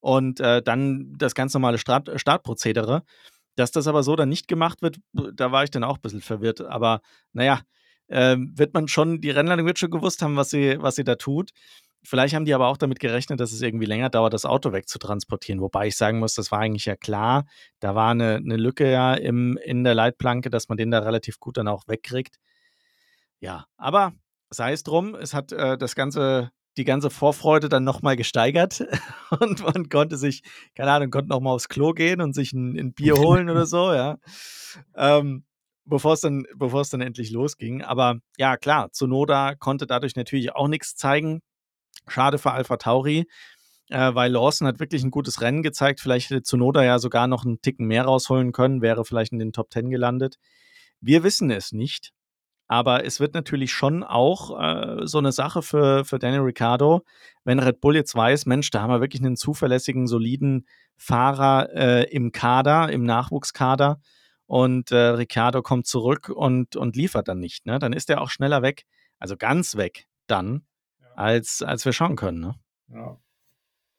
und äh, dann das ganz normale Start Startprozedere. Dass das aber so dann nicht gemacht wird, da war ich dann auch ein bisschen verwirrt. Aber naja, äh, wird man schon, die Rennleitung wird schon gewusst haben, was sie, was sie da tut. Vielleicht haben die aber auch damit gerechnet, dass es irgendwie länger dauert, das Auto wegzutransportieren. Wobei ich sagen muss, das war eigentlich ja klar. Da war eine, eine Lücke ja im, in der Leitplanke, dass man den da relativ gut dann auch wegkriegt. Ja, aber sei es drum, es hat äh, das ganze, die ganze Vorfreude dann nochmal gesteigert und man konnte sich, keine Ahnung, konnte nochmal aufs Klo gehen und sich ein, ein Bier holen oder so, ja. Ähm, bevor es dann, bevor es dann endlich losging. Aber ja, klar, Zunoda konnte dadurch natürlich auch nichts zeigen. Schade für Alpha Tauri, äh, weil Lawson hat wirklich ein gutes Rennen gezeigt. Vielleicht hätte Zunoda ja sogar noch einen Ticken mehr rausholen können, wäre vielleicht in den Top 10 gelandet. Wir wissen es nicht. Aber es wird natürlich schon auch äh, so eine Sache für, für Daniel Ricciardo, wenn Red Bull jetzt weiß, Mensch, da haben wir wirklich einen zuverlässigen, soliden Fahrer äh, im Kader, im Nachwuchskader und äh, Ricciardo kommt zurück und, und liefert dann nicht. Ne? Dann ist er auch schneller weg, also ganz weg dann als, als wir schauen können. Ne? Ja,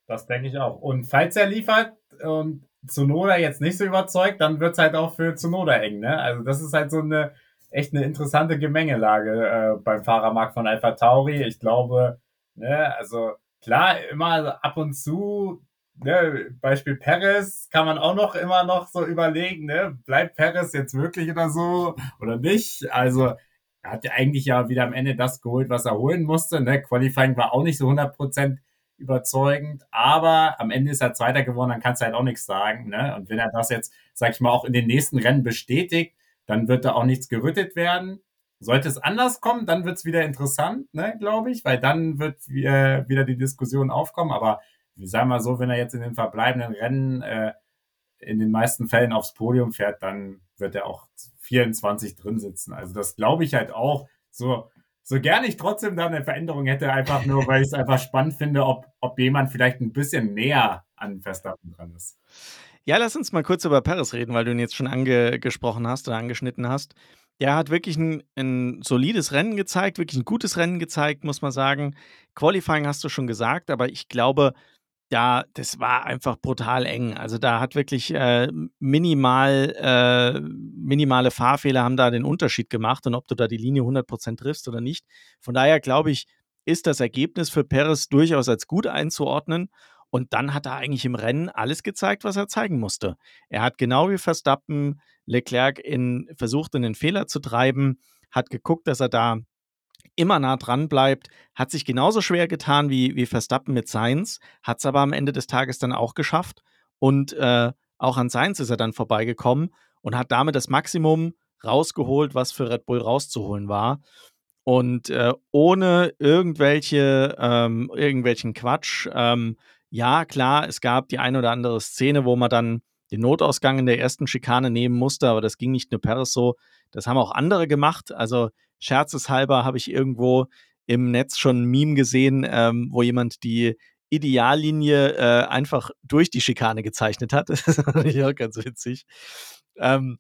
das denke ich auch. Und falls er liefert und Zunoda jetzt nicht so überzeugt, dann wird es halt auch für Zunoda eng. Ne? Also das ist halt so eine echt eine interessante Gemengelage äh, beim Fahrermarkt von Alpha Tauri. Ich glaube, ne, also klar, immer ab und zu, ne, Beispiel Perez kann man auch noch immer noch so überlegen, ne, bleibt Perez jetzt wirklich oder so oder nicht? Also er hat ja eigentlich ja wieder am Ende das geholt, was er holen musste. Ne? Qualifying war auch nicht so 100% überzeugend, aber am Ende ist er Zweiter geworden, dann kannst du halt auch nichts sagen. Ne? Und wenn er das jetzt, sag ich mal, auch in den nächsten Rennen bestätigt, dann wird da auch nichts gerüttet werden. Sollte es anders kommen, dann wird es wieder interessant, ne, glaube ich, weil dann wird äh, wieder die Diskussion aufkommen. Aber sagen mal so, wenn er jetzt in den verbleibenden Rennen äh, in den meisten Fällen aufs Podium fährt, dann wird er auch 24 drin sitzen. Also das glaube ich halt auch. So, so gerne ich trotzdem da eine Veränderung hätte, einfach nur, weil ich es einfach spannend finde, ob, ob jemand vielleicht ein bisschen näher an Verstappen dran ist. Ja, lass uns mal kurz über Paris reden, weil du ihn jetzt schon angesprochen hast oder angeschnitten hast. Der hat wirklich ein, ein, solides Rennen gezeigt, wirklich ein gutes Rennen gezeigt, muss man sagen. Qualifying hast du schon gesagt, aber ich glaube, ja, das war einfach brutal eng. Also da hat wirklich äh, minimal, äh, minimale Fahrfehler haben da den Unterschied gemacht und ob du da die Linie 100% triffst oder nicht. Von daher glaube ich, ist das Ergebnis für Perez durchaus als gut einzuordnen. Und dann hat er eigentlich im Rennen alles gezeigt, was er zeigen musste. Er hat genau wie Verstappen Leclerc in, versucht, in den Fehler zu treiben, hat geguckt, dass er da immer nah dran bleibt, hat sich genauso schwer getan wie, wie Verstappen mit Sainz, hat es aber am Ende des Tages dann auch geschafft. Und äh, auch an Sainz ist er dann vorbeigekommen und hat damit das Maximum rausgeholt, was für Red Bull rauszuholen war. Und äh, ohne irgendwelche, ähm, irgendwelchen Quatsch. Ähm, ja, klar, es gab die ein oder andere Szene, wo man dann den Notausgang in der ersten Schikane nehmen musste, aber das ging nicht nur Paris so. Das haben auch andere gemacht. Also scherzeshalber habe ich irgendwo im Netz schon ein Meme gesehen, ähm, wo jemand die Ideallinie äh, einfach durch die Schikane gezeichnet hat. Das fand ich auch ganz witzig. Ähm,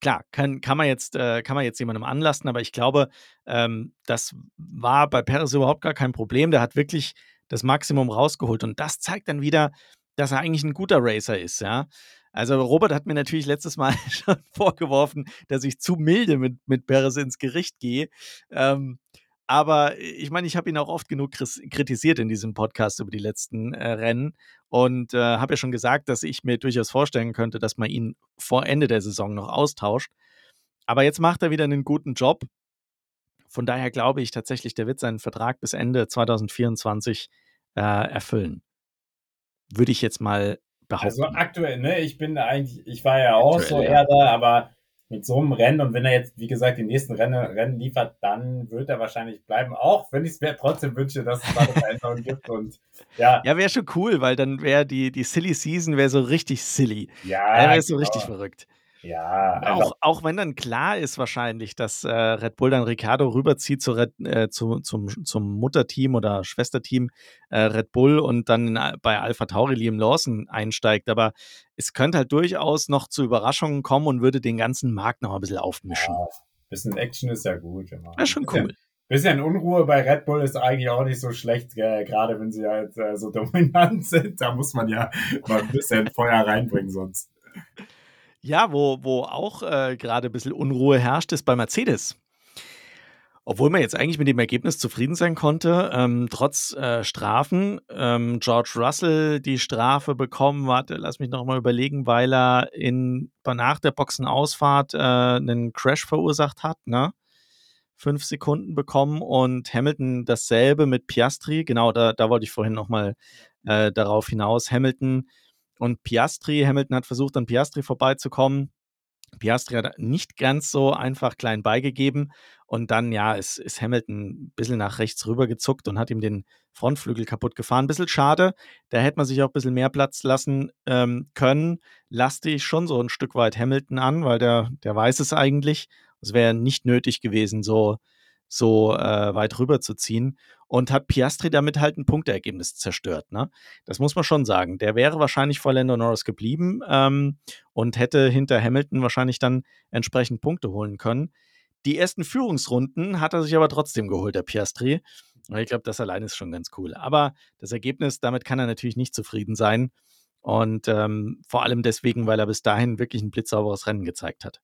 klar, kann, kann, man jetzt, äh, kann man jetzt jemandem anlasten, aber ich glaube, ähm, das war bei Perez überhaupt gar kein Problem. Der hat wirklich das Maximum rausgeholt und das zeigt dann wieder, dass er eigentlich ein guter Racer ist, ja. Also Robert hat mir natürlich letztes Mal schon vorgeworfen, dass ich zu milde mit, mit Perez ins Gericht gehe. Ähm, aber ich meine, ich habe ihn auch oft genug kritisiert in diesem Podcast über die letzten äh, Rennen und äh, habe ja schon gesagt, dass ich mir durchaus vorstellen könnte, dass man ihn vor Ende der Saison noch austauscht. Aber jetzt macht er wieder einen guten Job. Von daher glaube ich tatsächlich, der wird seinen Vertrag bis Ende 2024 äh, erfüllen. Würde ich jetzt mal behaupten. Also aktuell, ne, ich bin eigentlich, ich war ja auch aktuell, so eher da, aber mit so einem Rennen und wenn er jetzt, wie gesagt, die nächsten Rennen, Rennen liefert, dann wird er wahrscheinlich bleiben. Auch wenn ich es mir trotzdem wünsche, dass es da eine Veränderung gibt. Und ja. Ja, wäre schon cool, weil dann wäre die, die Silly Season wäre so richtig silly. Ja. Wäre so genau. richtig verrückt. Ja, auch, auch wenn dann klar ist wahrscheinlich, dass äh, Red Bull dann Ricardo rüberzieht zu Red, äh, zu, zum, zum Mutterteam oder Schwesterteam äh, Red Bull und dann bei Alpha Tauri Liam Lawson einsteigt. Aber es könnte halt durchaus noch zu Überraschungen kommen und würde den ganzen Markt noch ein bisschen aufmischen. Ja, bisschen Action ist ja gut. Immer. Ja, schon cool. Bisschen Unruhe bei Red Bull ist eigentlich auch nicht so schlecht, gerade wenn sie halt äh, so dominant sind. Da muss man ja mal ein bisschen Feuer reinbringen sonst. Ja, wo, wo auch äh, gerade ein bisschen Unruhe herrscht, ist bei Mercedes. Obwohl man jetzt eigentlich mit dem Ergebnis zufrieden sein konnte, ähm, trotz äh, Strafen. Ähm, George Russell die Strafe bekommen, warte, lass mich noch mal überlegen, weil er in, nach der Boxenausfahrt äh, einen Crash verursacht hat, ne? Fünf Sekunden bekommen und Hamilton dasselbe mit Piastri. Genau, da, da wollte ich vorhin noch mal äh, darauf hinaus. Hamilton und Piastri, Hamilton hat versucht, an Piastri vorbeizukommen. Piastri hat nicht ganz so einfach klein beigegeben und dann, ja, ist, ist Hamilton ein bisschen nach rechts rüber gezuckt und hat ihm den Frontflügel kaputt gefahren. Ein bisschen schade, da hätte man sich auch ein bisschen mehr Platz lassen ähm, können. Laste ich schon so ein Stück weit Hamilton an, weil der, der weiß es eigentlich. Es wäre nicht nötig gewesen, so, so äh, weit rüber zu ziehen und hat Piastri damit halt ein Punkteergebnis zerstört. Ne? Das muss man schon sagen. Der wäre wahrscheinlich vor Lando Norris geblieben ähm, und hätte hinter Hamilton wahrscheinlich dann entsprechend Punkte holen können. Die ersten Führungsrunden hat er sich aber trotzdem geholt, der Piastri. Ich glaube, das allein ist schon ganz cool. Aber das Ergebnis, damit kann er natürlich nicht zufrieden sein. Und ähm, vor allem deswegen, weil er bis dahin wirklich ein blitzsauberes Rennen gezeigt hat.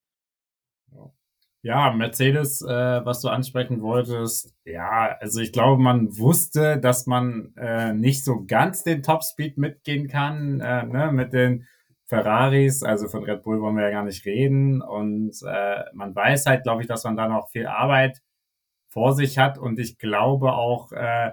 Ja, Mercedes, äh, was du ansprechen wolltest, ja, also ich glaube, man wusste, dass man äh, nicht so ganz den Topspeed mitgehen kann, äh, ne, mit den Ferraris, also von Red Bull wollen wir ja gar nicht reden. Und äh, man weiß halt, glaube ich, dass man da noch viel Arbeit vor sich hat. Und ich glaube auch, äh,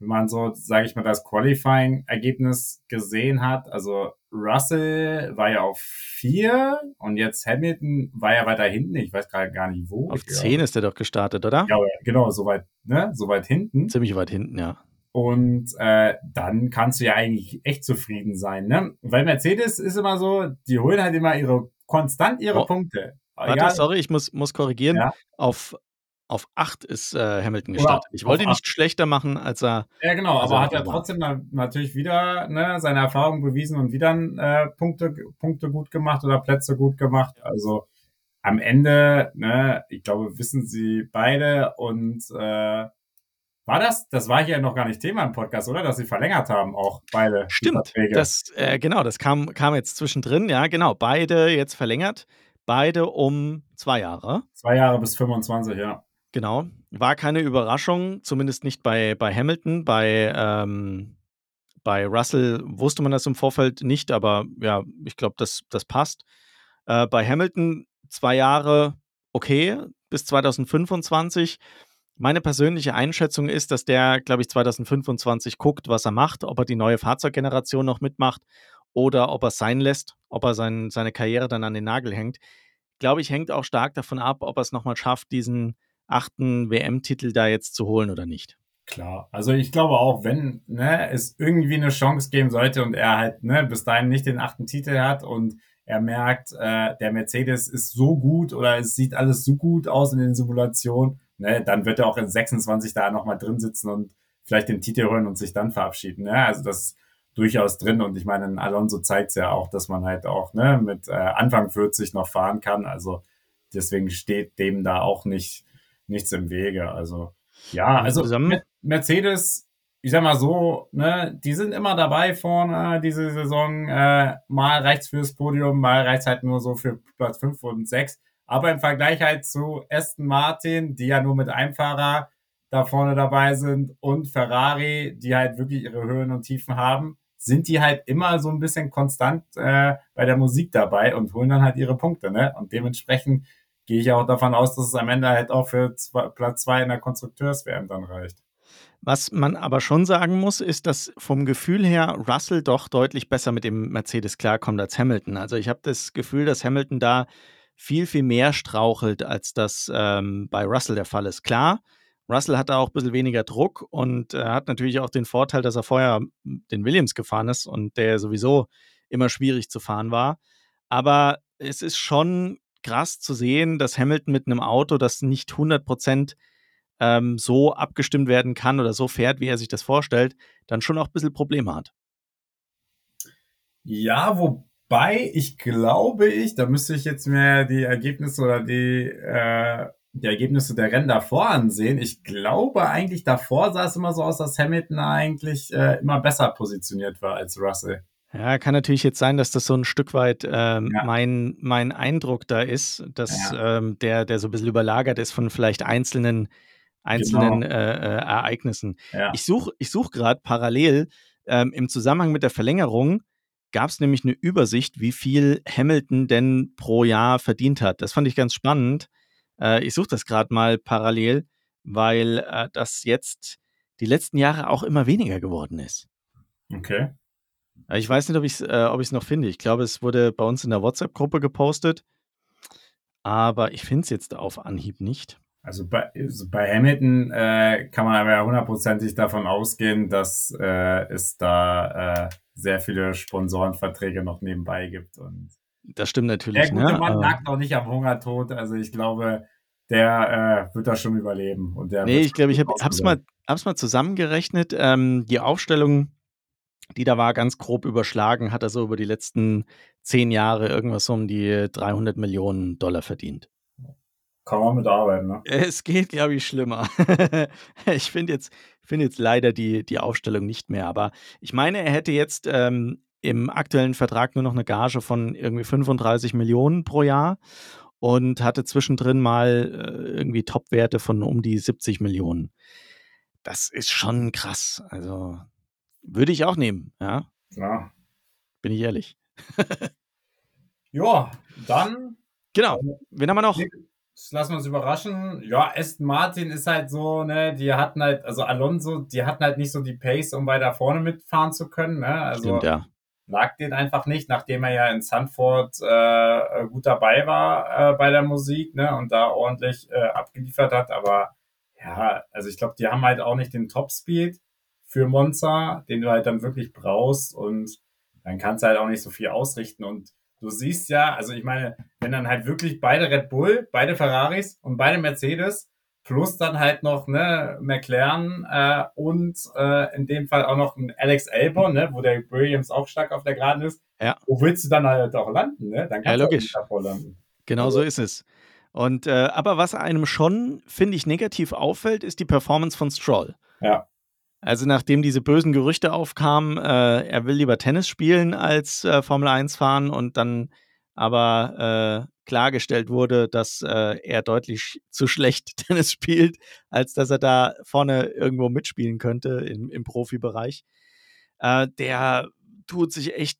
wenn man so, sage ich mal, das Qualifying-Ergebnis gesehen hat, also Russell war ja auf vier und jetzt Hamilton war ja weiter hinten. Ich weiß gerade gar nicht wo. Auf zehn ist er doch gestartet, oder? Ja, genau, so weit, ne, so weit hinten. Ziemlich weit hinten, ja. Und äh, dann kannst du ja eigentlich echt zufrieden sein, ne? Weil Mercedes ist immer so, die holen halt immer ihre konstant ihre oh. Punkte. Warte, sorry, ich muss, muss korrigieren. Ja. Auf auf 8 ist äh, Hamilton gestartet. ich wollte ihn nicht schlechter machen, als er. Ja, genau, aber hat er trotzdem na, natürlich wieder ne, seine Erfahrung bewiesen und wieder äh, Punkte, Punkte gut gemacht oder Plätze gut gemacht. Also am Ende, ne, ich glaube, wissen sie beide und äh, war das? Das war hier noch gar nicht Thema im Podcast, oder? Dass sie verlängert haben, auch beide. Stimmt. Das, äh, genau, das kam, kam jetzt zwischendrin, ja, genau. Beide jetzt verlängert. Beide um zwei Jahre. Zwei Jahre bis 25, ja. Genau. War keine Überraschung, zumindest nicht bei, bei Hamilton. Bei, ähm, bei Russell wusste man das im Vorfeld nicht, aber ja, ich glaube, das, das passt. Äh, bei Hamilton zwei Jahre okay, bis 2025. Meine persönliche Einschätzung ist, dass der, glaube ich, 2025 guckt, was er macht, ob er die neue Fahrzeuggeneration noch mitmacht oder ob er es sein lässt, ob er sein, seine Karriere dann an den Nagel hängt. Glaube ich, hängt auch stark davon ab, ob er es nochmal schafft, diesen achten WM-Titel da jetzt zu holen oder nicht. Klar, also ich glaube auch, wenn ne, es irgendwie eine Chance geben sollte und er halt ne, bis dahin nicht den achten Titel hat und er merkt, äh, der Mercedes ist so gut oder es sieht alles so gut aus in den Simulationen, ne, dann wird er auch in 26 da nochmal drin sitzen und vielleicht den Titel holen und sich dann verabschieden. Ne? Also das ist durchaus drin und ich meine, Alonso zeigt ja auch, dass man halt auch ne, mit äh, Anfang 40 noch fahren kann. Also deswegen steht dem da auch nicht nichts im Wege. Also ja, also Mercedes ich sag mal so, ne, die sind immer dabei vorne diese Saison. Äh, mal reicht's fürs Podium, mal reicht's halt nur so für Platz 5 und 6. Aber im Vergleich halt zu Aston Martin, die ja nur mit einem Fahrer da vorne dabei sind und Ferrari, die halt wirklich ihre Höhen und Tiefen haben, sind die halt immer so ein bisschen konstant äh, bei der Musik dabei und holen dann halt ihre Punkte. Ne? Und dementsprechend gehe ich auch davon aus, dass es am Ende halt auch für zwei, Platz zwei in der Konstrukteurs-WM dann reicht. Was man aber schon sagen muss, ist, dass vom Gefühl her Russell doch deutlich besser mit dem Mercedes klarkommt als Hamilton. Also ich habe das Gefühl, dass Hamilton da viel, viel mehr strauchelt, als das ähm, bei Russell der Fall ist. Klar, Russell hat da auch ein bisschen weniger Druck und äh, hat natürlich auch den Vorteil, dass er vorher den Williams gefahren ist und der sowieso immer schwierig zu fahren war. Aber es ist schon krass zu sehen, dass Hamilton mit einem Auto, das nicht 100 Prozent ähm, so abgestimmt werden kann oder so fährt, wie er sich das vorstellt, dann schon auch ein bisschen Probleme hat. Ja, wobei ich glaube ich, da müsste ich jetzt mehr die Ergebnisse oder die, äh, die Ergebnisse der Rennen davor ansehen. Ich glaube eigentlich davor sah es immer so aus, dass Hamilton eigentlich äh, immer besser positioniert war als Russell. Ja, kann natürlich jetzt sein, dass das so ein Stück weit ähm, ja. mein, mein Eindruck da ist, dass ja. ähm, der, der so ein bisschen überlagert ist von vielleicht einzelnen einzelnen genau. äh, äh, Ereignissen. Ja. Ich suche ich such gerade parallel ähm, im Zusammenhang mit der Verlängerung gab es nämlich eine Übersicht, wie viel Hamilton denn pro Jahr verdient hat. Das fand ich ganz spannend. Äh, ich suche das gerade mal parallel, weil äh, das jetzt die letzten Jahre auch immer weniger geworden ist. Okay. Ich weiß nicht, ob ich es äh, noch finde. Ich glaube, es wurde bei uns in der WhatsApp-Gruppe gepostet. Aber ich finde es jetzt auf Anhieb nicht. Also bei, also bei Hamilton äh, kann man aber ja hundertprozentig davon ausgehen, dass äh, es da äh, sehr viele Sponsorenverträge noch nebenbei gibt. Und das stimmt natürlich. Der gute ne? Mann lag noch nicht am Hungertod. Also ich glaube, der äh, wird das schon überleben. Und der nee, ich glaube, ich habe es mal, hab's mal zusammengerechnet. Ähm, die Aufstellung, die da war, ganz grob überschlagen, hat er so über die letzten zehn Jahre irgendwas um die 300 Millionen Dollar verdient. Kann man mitarbeiten, ne? Es geht, glaube ich, schlimmer. ich finde jetzt, find jetzt leider die, die Aufstellung nicht mehr. Aber ich meine, er hätte jetzt ähm, im aktuellen Vertrag nur noch eine Gage von irgendwie 35 Millionen pro Jahr und hatte zwischendrin mal äh, irgendwie Topwerte von um die 70 Millionen. Das ist schon krass. Also würde ich auch nehmen, ja. Ja. Bin ich ehrlich. ja, dann. Genau. Wen haben wir noch? lassen wir uns überraschen. Ja, Aston Martin ist halt so, ne, die hatten halt, also Alonso, die hatten halt nicht so die Pace, um weiter vorne mitfahren zu können, ne? Also Stimmt, ja. lag den einfach nicht, nachdem er ja in Sanford äh, gut dabei war äh, bei der Musik, ne, und da ordentlich äh, abgeliefert hat, aber ja, also ich glaube, die haben halt auch nicht den Top-Speed für Monza, den du halt dann wirklich brauchst und dann kannst du halt auch nicht so viel ausrichten und du siehst ja, also ich meine, wenn dann halt wirklich beide Red Bull, beide Ferraris und beide Mercedes plus dann halt noch ne McLaren äh, und äh, in dem Fall auch noch ein Alex Albon, ne, wo der Williams auch stark auf der Geraden ist. Ja. Wo willst du dann halt auch landen, ne? Dann kannst ja, logisch. du davor landen. Genau also. so ist es. Und äh, aber was einem schon, finde ich, negativ auffällt, ist die Performance von Stroll. Ja. Also nachdem diese bösen Gerüchte aufkamen, äh, er will lieber Tennis spielen als äh, Formel 1 fahren und dann aber äh, klargestellt wurde, dass äh, er deutlich zu schlecht Tennis spielt, als dass er da vorne irgendwo mitspielen könnte im, im Profibereich. Äh, der tut sich echt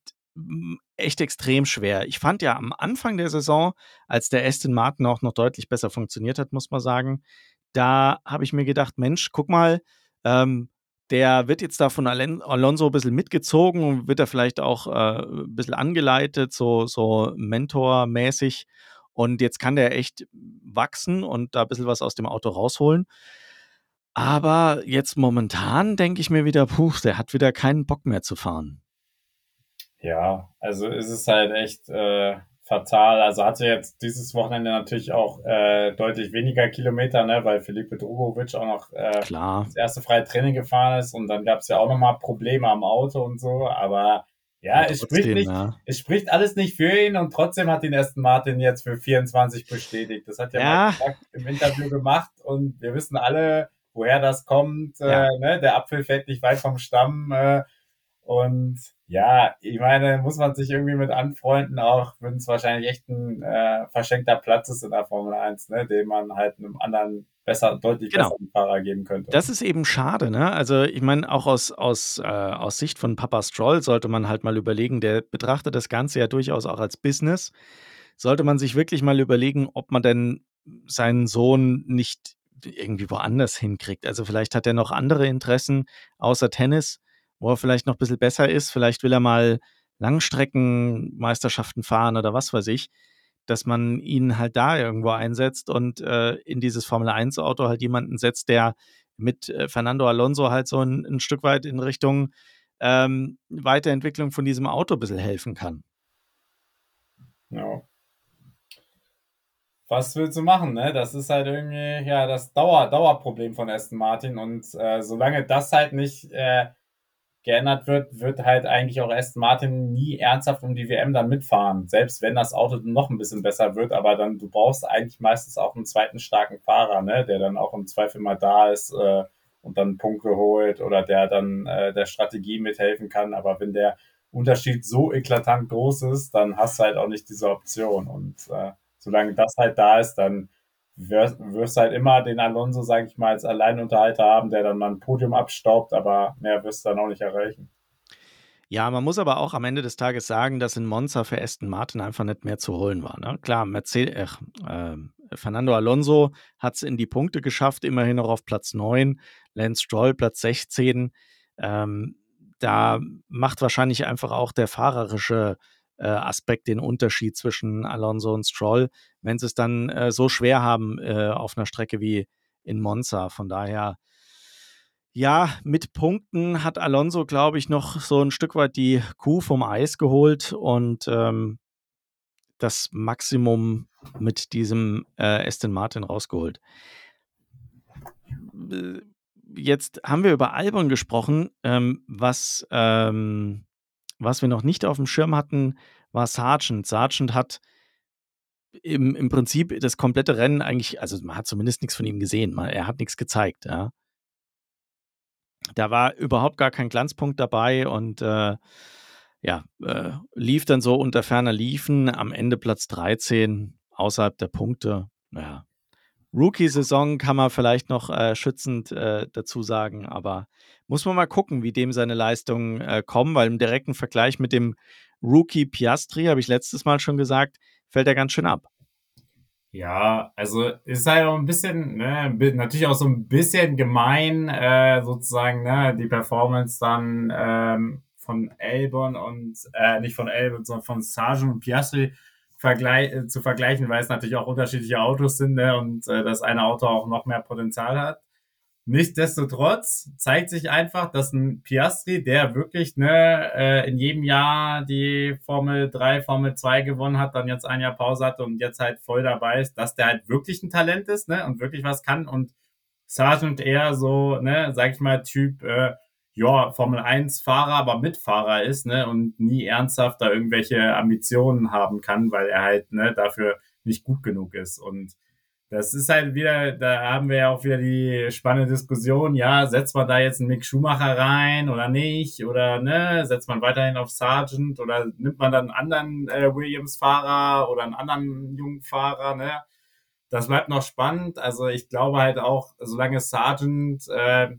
echt extrem schwer. Ich fand ja am Anfang der Saison, als der Aston Martin auch noch deutlich besser funktioniert hat, muss man sagen, da habe ich mir gedacht, Mensch, guck mal, ähm, der wird jetzt da von Alonso ein bisschen mitgezogen und wird da vielleicht auch äh, ein bisschen angeleitet, so, so mentormäßig. Und jetzt kann der echt wachsen und da ein bisschen was aus dem Auto rausholen. Aber jetzt momentan denke ich mir wieder, puh, der hat wieder keinen Bock mehr zu fahren. Ja, also ist es halt echt äh, fatal. Also hatte jetzt dieses Wochenende natürlich auch äh, deutlich weniger Kilometer, ne, weil Felipe Drugovic auch noch äh, Klar. das erste freie Training gefahren ist und dann gab es ja auch nochmal Probleme am Auto und so, aber ja, es spricht nicht, ja. es spricht alles nicht für ihn und trotzdem hat ihn Aston Martin jetzt für 24 bestätigt. Das hat ja, ja. Mark im Interview gemacht und wir wissen alle, woher das kommt. Ja. Äh, ne? Der Apfel fällt nicht weit vom Stamm. Äh, und ja, ich meine, muss man sich irgendwie mit anfreunden, auch wenn es wahrscheinlich echt ein äh, verschenkter Platz ist in der Formel 1, ne, den man halt einem anderen besser, deutlich genau. besseren Fahrer geben könnte. Das ist eben schade, ne? Also ich meine, auch aus, aus, äh, aus Sicht von Papa Stroll sollte man halt mal überlegen, der betrachtet das Ganze ja durchaus auch als Business. Sollte man sich wirklich mal überlegen, ob man denn seinen Sohn nicht irgendwie woanders hinkriegt. Also vielleicht hat er noch andere Interessen außer Tennis wo er vielleicht noch ein bisschen besser ist. Vielleicht will er mal Langstreckenmeisterschaften fahren oder was weiß ich, dass man ihn halt da irgendwo einsetzt und äh, in dieses Formel-1-Auto halt jemanden setzt, der mit äh, Fernando Alonso halt so ein, ein Stück weit in Richtung ähm, Weiterentwicklung von diesem Auto ein bisschen helfen kann. Ja. Was willst du machen, ne? Das ist halt irgendwie, ja, das Dauer, Dauerproblem von Aston Martin und äh, solange das halt nicht äh, geändert wird, wird halt eigentlich auch Aston Martin nie ernsthaft um die WM dann mitfahren. Selbst wenn das Auto noch ein bisschen besser wird, aber dann, du brauchst eigentlich meistens auch einen zweiten starken Fahrer, ne, der dann auch im Zweifel mal da ist äh, und dann Punkte holt oder der dann äh, der Strategie mithelfen kann. Aber wenn der Unterschied so eklatant groß ist, dann hast du halt auch nicht diese Option. Und äh, solange das halt da ist, dann wirst, halt immer den Alonso, sage ich mal, als Alleinunterhalter haben, der dann mal ein Podium abstaubt, aber mehr wirst du dann auch nicht erreichen. Ja, man muss aber auch am Ende des Tages sagen, dass in Monza für Aston Martin einfach nicht mehr zu holen war. Ne? Klar, Mercedes, äh, Fernando Alonso hat es in die Punkte geschafft, immerhin noch auf Platz 9, Lance Stroll Platz 16. Ähm, da macht wahrscheinlich einfach auch der fahrerische Aspekt den Unterschied zwischen Alonso und Stroll, wenn sie es dann äh, so schwer haben äh, auf einer Strecke wie in Monza. Von daher, ja, mit Punkten hat Alonso, glaube ich, noch so ein Stück weit die Kuh vom Eis geholt und ähm, das Maximum mit diesem äh, Aston Martin rausgeholt. Jetzt haben wir über Albon gesprochen, ähm, was ähm, was wir noch nicht auf dem Schirm hatten, war Sargent. Sargent hat im, im Prinzip das komplette Rennen eigentlich, also man hat zumindest nichts von ihm gesehen, man, er hat nichts gezeigt, ja. Da war überhaupt gar kein Glanzpunkt dabei und äh, ja, äh, lief dann so unter ferner Liefen, am Ende Platz 13, außerhalb der Punkte. Ja, Rookie-Saison kann man vielleicht noch äh, schützend äh, dazu sagen, aber muss man mal gucken, wie dem seine Leistungen äh, kommen, weil im direkten Vergleich mit dem Rookie Piastri, habe ich letztes Mal schon gesagt, fällt er ganz schön ab. Ja, also ist halt auch ein bisschen, ne, natürlich auch so ein bisschen gemein, äh, sozusagen, ne, die Performance dann ähm, von Elbon und, äh, nicht von Elbon, sondern von Sargent und Piastri vergleich, äh, zu vergleichen, weil es natürlich auch unterschiedliche Autos sind ne, und äh, das eine Auto auch noch mehr Potenzial hat. Nichtsdestotrotz zeigt sich einfach, dass ein Piastri, der wirklich ne, äh, in jedem Jahr die Formel 3, Formel 2 gewonnen hat, dann jetzt ein Jahr Pause hatte und jetzt halt voll dabei ist, dass der halt wirklich ein Talent ist ne, und wirklich was kann und Sargent eher so, ne, sag ich mal, Typ, äh, ja, Formel 1 Fahrer, aber Mitfahrer ist, ne, und nie ernsthaft da irgendwelche Ambitionen haben kann, weil er halt, ne, dafür nicht gut genug ist. Und das ist halt wieder, da haben wir ja auch wieder die spannende Diskussion, ja, setzt man da jetzt einen Mick Schumacher rein oder nicht? Oder ne, setzt man weiterhin auf Sargent oder nimmt man dann einen anderen äh, Williams-Fahrer oder einen anderen jungen Fahrer, ne? Das bleibt noch spannend. Also ich glaube halt auch, solange Sargent äh,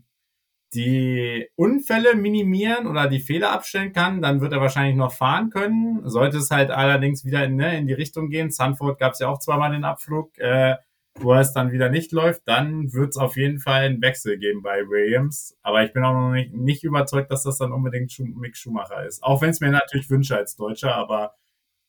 die Unfälle minimieren oder die Fehler abstellen kann, dann wird er wahrscheinlich noch fahren können. Sollte es halt allerdings wieder in, ne, in die Richtung gehen, Sanford gab es ja auch zweimal den Abflug, äh, wo es dann wieder nicht läuft, dann wird es auf jeden Fall einen Wechsel geben bei Williams. Aber ich bin auch noch nicht, nicht überzeugt, dass das dann unbedingt Mick Schumacher ist. Auch wenn es mir natürlich wünsche als Deutscher, aber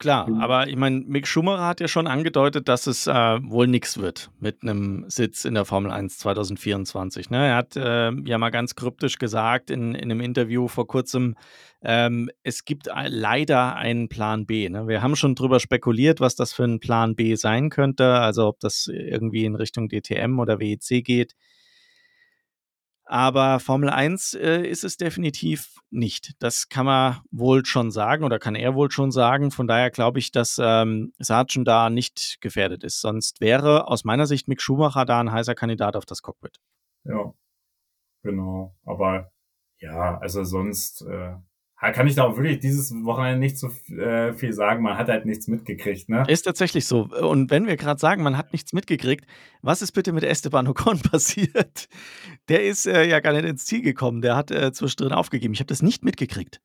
Klar, aber ich meine, Mick Schumacher hat ja schon angedeutet, dass es äh, wohl nichts wird mit einem Sitz in der Formel 1 2024. Ne? Er hat äh, ja mal ganz kryptisch gesagt in, in einem Interview vor kurzem, ähm, es gibt leider einen Plan B. Ne? Wir haben schon drüber spekuliert, was das für ein Plan B sein könnte, also ob das irgendwie in Richtung DTM oder WEC geht. Aber Formel 1 äh, ist es definitiv nicht. Das kann man wohl schon sagen oder kann er wohl schon sagen. Von daher glaube ich, dass ähm, Sargent da nicht gefährdet ist. Sonst wäre aus meiner Sicht Mick Schumacher da ein heißer Kandidat auf das Cockpit. Ja, genau. Aber ja, also sonst äh, kann ich da auch wirklich dieses Wochenende nicht so äh, viel sagen. Man hat halt nichts mitgekriegt, ne? Ist tatsächlich so. Und wenn wir gerade sagen, man hat nichts mitgekriegt, was ist bitte mit Esteban Ocon passiert? Der ist äh, ja gar nicht ins Ziel gekommen. Der hat äh, zwischendrin aufgegeben. Ich habe das nicht mitgekriegt.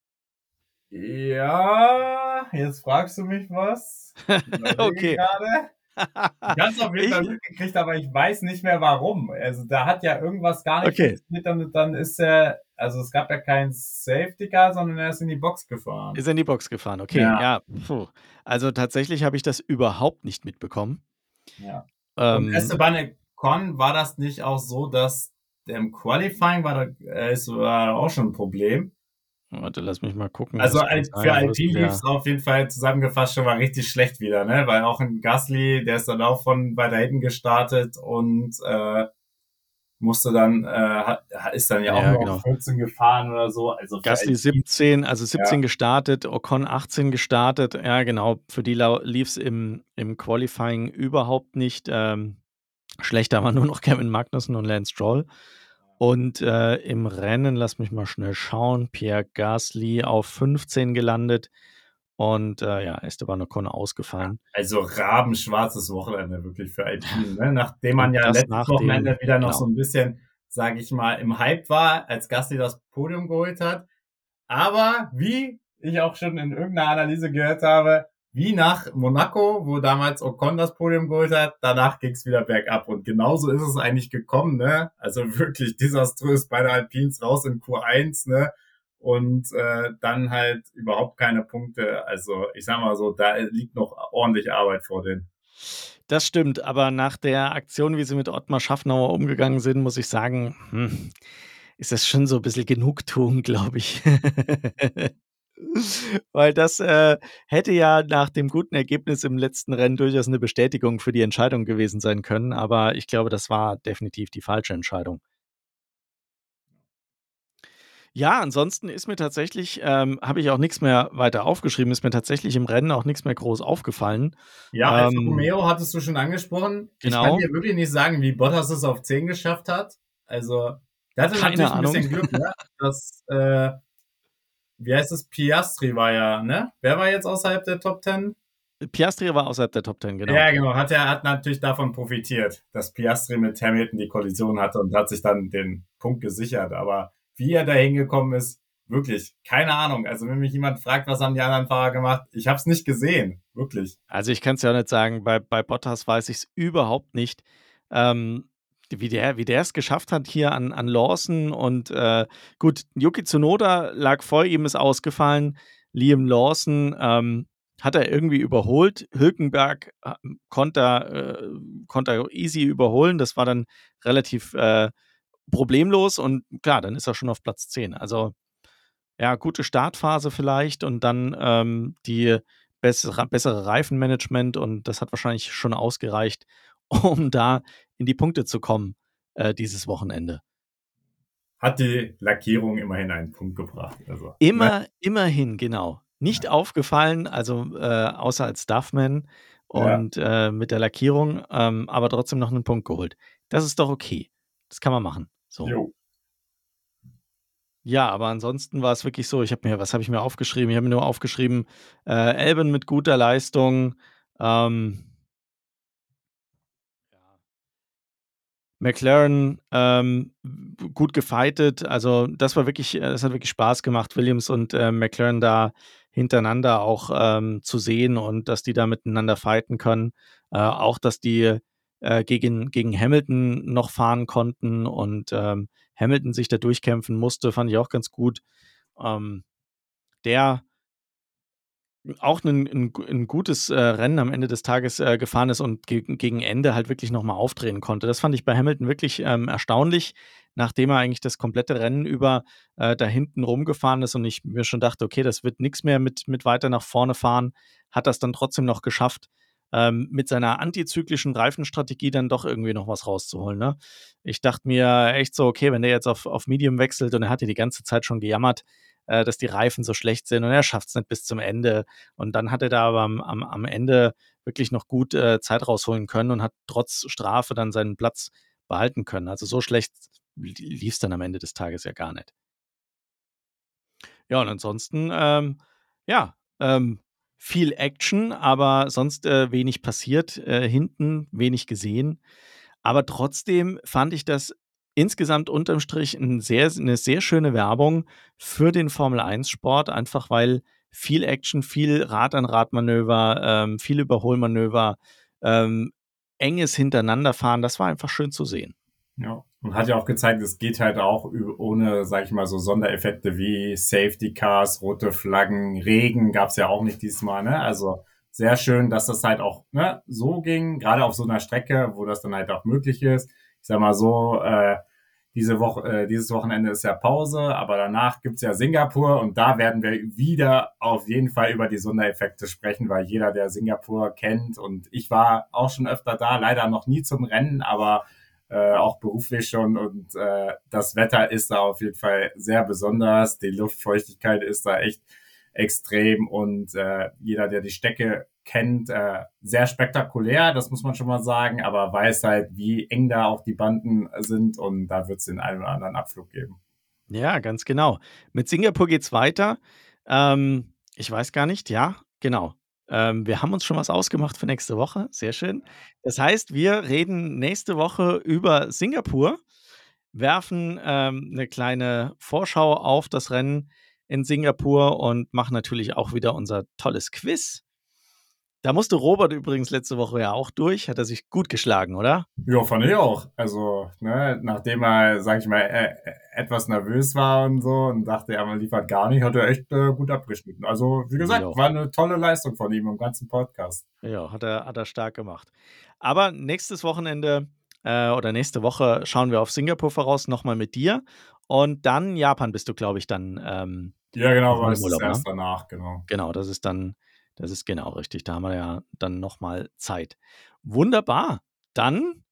Ja, jetzt fragst du mich was. okay. Grade. Ich habe es auf jeden Fall mitgekriegt, aber ich weiß nicht mehr warum. Also da hat ja irgendwas gar nicht okay. funktioniert und dann ist er, also es gab ja kein Safety Car, sondern er ist in die Box gefahren. Ist in die Box gefahren, okay. Ja, ja. Also tatsächlich habe ich das überhaupt nicht mitbekommen. Ja. Ähm, Esteban Con war das nicht auch so, dass im Qualifying war da äh, ist, war auch schon ein Problem. Warte, lass mich mal gucken. Also für Alpine lief es auf jeden Fall zusammengefasst schon mal richtig schlecht wieder, ne? Weil auch ein Gasly, der ist dann auch von weiter hinten gestartet und äh, musste dann, äh, ist dann ja auch ja, noch genau. 14 gefahren oder so. Also Gasly 17, also 17 ja. gestartet, Ocon 18 gestartet. Ja, genau. Für die lief es im, im Qualifying überhaupt nicht. Ähm, schlechter war nur noch Kevin Magnussen und Lance Stroll. Und äh, im Rennen, lass mich mal schnell schauen, Pierre Gasly auf 15 gelandet und äh, ja, Esteban Ocon ausgefallen. Also rabenschwarzes Wochenende wirklich für Alpine, ne? nachdem man ja letztes Wochenende wieder noch genau. so ein bisschen, sage ich mal, im Hype war, als Gasly das Podium geholt hat. Aber wie ich auch schon in irgendeiner Analyse gehört habe, wie nach Monaco, wo damals Ocon das Podium geholt hat, danach ging es wieder bergab. Und genauso ist es eigentlich gekommen, ne? Also wirklich desaströs bei der Alpines raus in Q1, ne? Und äh, dann halt überhaupt keine Punkte. Also ich sag mal so, da liegt noch ordentlich Arbeit vor denen. Das stimmt, aber nach der Aktion, wie sie mit Ottmar Schaffnauer umgegangen sind, muss ich sagen, hm, ist das schon so ein bisschen Genugtuung, glaube ich. Weil das äh, hätte ja nach dem guten Ergebnis im letzten Rennen durchaus eine Bestätigung für die Entscheidung gewesen sein können. Aber ich glaube, das war definitiv die falsche Entscheidung. Ja, ansonsten ist mir tatsächlich, ähm, habe ich auch nichts mehr weiter aufgeschrieben, ist mir tatsächlich im Rennen auch nichts mehr groß aufgefallen. Ja, Alfa ähm, Romeo hattest du schon angesprochen. Genau. Ich kann dir wirklich nicht sagen, wie Bottas es auf 10 geschafft hat. Also, der hatte Keine natürlich Ahnung. ein bisschen Glück, ne? dass äh, wie heißt es? Piastri war ja, ne? Wer war jetzt außerhalb der Top 10? Piastri war außerhalb der Top 10, genau. Ja, genau. Hat er hat natürlich davon profitiert, dass Piastri mit Hamilton die Kollision hatte und hat sich dann den Punkt gesichert. Aber wie er da hingekommen ist, wirklich, keine Ahnung. Also wenn mich jemand fragt, was haben die anderen Fahrer gemacht, ich habe es nicht gesehen, wirklich. Also ich kann es ja nicht sagen, bei, bei Bottas weiß ich es überhaupt nicht. Ähm, wie der, wie es geschafft hat hier an, an Lawson und äh, gut, Yuki Tsunoda lag vor ihm, ist ausgefallen. Liam Lawson ähm, hat er irgendwie überholt. Hülkenberg äh, konnte, äh, konnte easy überholen. Das war dann relativ äh, problemlos und klar, dann ist er schon auf Platz 10. Also ja, gute Startphase vielleicht und dann ähm, die bessere, bessere Reifenmanagement und das hat wahrscheinlich schon ausgereicht, um da in die Punkte zu kommen äh, dieses Wochenende. Hat die Lackierung immerhin einen Punkt gebracht. Also, Immer, ne? immerhin, genau. Nicht ja. aufgefallen, also äh, außer als Duffman und ja. äh, mit der Lackierung, ähm, aber trotzdem noch einen Punkt geholt. Das ist doch okay. Das kann man machen. So. Jo. Ja, aber ansonsten war es wirklich so, ich habe mir, was habe ich mir aufgeschrieben? Ich habe mir nur aufgeschrieben, äh, Elben mit guter Leistung, ähm, McLaren ähm, gut gefightet. Also das war wirklich, äh, das hat wirklich Spaß gemacht, Williams und äh, McLaren da hintereinander auch ähm, zu sehen und dass die da miteinander fighten können. Äh, auch, dass die äh, gegen, gegen Hamilton noch fahren konnten und ähm, Hamilton sich da durchkämpfen musste, fand ich auch ganz gut. Ähm, der auch ein, ein, ein gutes äh, Rennen am Ende des Tages äh, gefahren ist und ge gegen Ende halt wirklich nochmal aufdrehen konnte. Das fand ich bei Hamilton wirklich ähm, erstaunlich, nachdem er eigentlich das komplette Rennen über äh, da hinten rumgefahren ist und ich mir schon dachte, okay, das wird nichts mehr mit, mit weiter nach vorne fahren, hat das dann trotzdem noch geschafft, ähm, mit seiner antizyklischen Reifenstrategie dann doch irgendwie noch was rauszuholen. Ne? Ich dachte mir echt so, okay, wenn der jetzt auf, auf Medium wechselt und er hat ja die ganze Zeit schon gejammert, äh, dass die Reifen so schlecht sind und er schafft es nicht bis zum Ende. Und dann hat er da aber am, am, am Ende wirklich noch gut äh, Zeit rausholen können und hat trotz Strafe dann seinen Platz behalten können. Also so schlecht lief es dann am Ende des Tages ja gar nicht. Ja, und ansonsten, ähm, ja, ähm, viel Action, aber sonst äh, wenig passiert, äh, hinten wenig gesehen. Aber trotzdem fand ich das insgesamt unterm Strich ein sehr, eine sehr schöne Werbung für den Formel-1-Sport, einfach weil viel Action, viel Rad-an-Rad-Manöver, ähm, viel Überholmanöver, ähm, enges Hintereinanderfahren, das war einfach schön zu sehen. Ja, und hat ja auch gezeigt, es geht halt auch ohne, sag ich mal, so Sondereffekte wie Safety Cars, rote Flaggen, Regen gab's ja auch nicht diesmal, ne? Also sehr schön, dass das halt auch ne, so ging, gerade auf so einer Strecke, wo das dann halt auch möglich ist. Ich sag mal so, äh, diese Woche, äh, dieses Wochenende ist ja Pause, aber danach gibt's ja Singapur und da werden wir wieder auf jeden Fall über die Sondereffekte sprechen, weil jeder, der Singapur kennt und ich war auch schon öfter da, leider noch nie zum Rennen, aber äh, auch beruflich schon und äh, das Wetter ist da auf jeden Fall sehr besonders. Die Luftfeuchtigkeit ist da echt extrem und äh, jeder, der die Stecke kennt, äh, sehr spektakulär, das muss man schon mal sagen, aber weiß halt, wie eng da auch die Banden sind und da wird es den einen oder anderen Abflug geben. Ja, ganz genau. Mit Singapur geht's weiter. Ähm, ich weiß gar nicht, ja, genau. Ähm, wir haben uns schon was ausgemacht für nächste Woche. Sehr schön. Das heißt, wir reden nächste Woche über Singapur, werfen ähm, eine kleine Vorschau auf das Rennen in Singapur und machen natürlich auch wieder unser tolles Quiz. Da musste Robert übrigens letzte Woche ja auch durch. Hat er sich gut geschlagen, oder? Ja, fand ich auch. Also, ne, nachdem er, sag ich mal, äh, etwas nervös war und so und dachte, er liefert gar nicht, hat er echt äh, gut abgeschnitten. Also, wie gesagt, war eine tolle Leistung von ihm im ganzen Podcast. Ja, hat er, hat er stark gemacht. Aber nächstes Wochenende äh, oder nächste Woche schauen wir auf Singapur voraus, nochmal mit dir. Und dann Japan bist du, glaube ich, dann. Ähm, ja, genau, es ist erst ne? danach, genau. Genau, das ist dann das ist genau richtig. Da haben wir ja dann nochmal Zeit. Wunderbar. Dann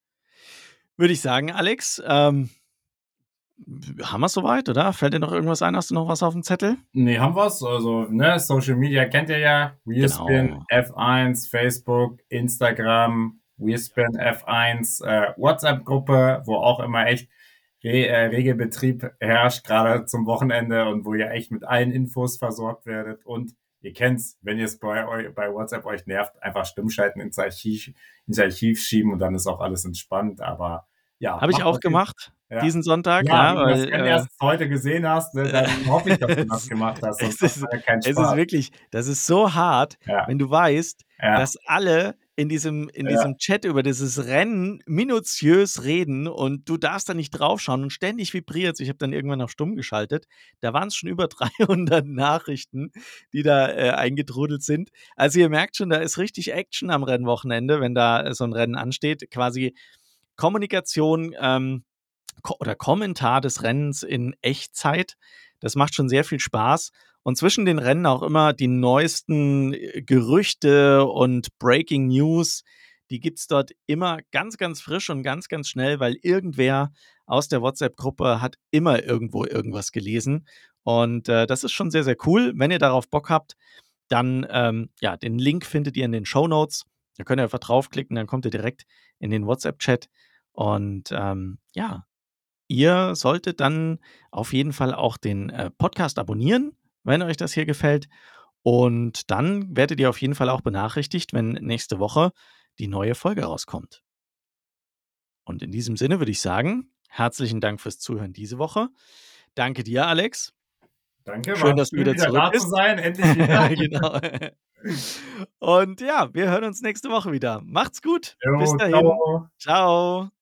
würde ich sagen, Alex, ähm, haben wir es soweit, oder? Fällt dir noch irgendwas ein? Hast du noch was auf dem Zettel? Nee, haben wir es. Also, ne, Social Media kennt ihr ja. WeSpin, genau. F1, Facebook, Instagram, WeSpin, F1, äh, WhatsApp-Gruppe, wo auch immer echt Re äh, Regelbetrieb herrscht, gerade zum Wochenende und wo ihr echt mit allen Infos versorgt werdet. Und ihr kennt's, wenn ihr es bei, bei WhatsApp euch nervt, einfach Stummschalten ins Archiv, ins Archiv schieben und dann ist auch alles entspannt. Aber ja. Habe ich auch gemacht, ja. diesen Sonntag. Ja, ja weil, du das äh, heute gesehen hast, ne, dann hoffe ich, dass du das gemacht hast. Es ist, es ist wirklich, das ist so hart, ja. wenn du weißt, dass alle in diesem, in ja. diesem Chat über dieses Rennen minutiös reden und du darfst da nicht draufschauen und ständig vibriert Ich habe dann irgendwann auf stumm geschaltet. Da waren es schon über 300 Nachrichten, die da äh, eingetrudelt sind. Also ihr merkt schon, da ist richtig Action am Rennwochenende, wenn da äh, so ein Rennen ansteht. Quasi Kommunikation ähm, ko oder Kommentar des Rennens in Echtzeit. Das macht schon sehr viel Spaß und zwischen den Rennen auch immer die neuesten äh, Gerüchte und Breaking News. Die gibt es dort immer ganz, ganz frisch und ganz, ganz schnell, weil irgendwer aus der WhatsApp-Gruppe hat immer irgendwo irgendwas gelesen. Und äh, das ist schon sehr, sehr cool. Wenn ihr darauf Bock habt, dann, ähm, ja, den Link findet ihr in den Show Notes. Da könnt ihr einfach draufklicken, dann kommt ihr direkt in den WhatsApp-Chat. Und ähm, ja, ihr solltet dann auf jeden Fall auch den äh, Podcast abonnieren wenn euch das hier gefällt. Und dann werdet ihr auf jeden Fall auch benachrichtigt, wenn nächste Woche die neue Folge rauskommt. Und in diesem Sinne würde ich sagen, herzlichen Dank fürs Zuhören diese Woche. Danke dir, Alex. Danke, schön, dass du wieder, wieder zurück bist. sein, endlich wieder. genau. Und ja, wir hören uns nächste Woche wieder. Macht's gut. Jo, Bis dahin. ciao. ciao.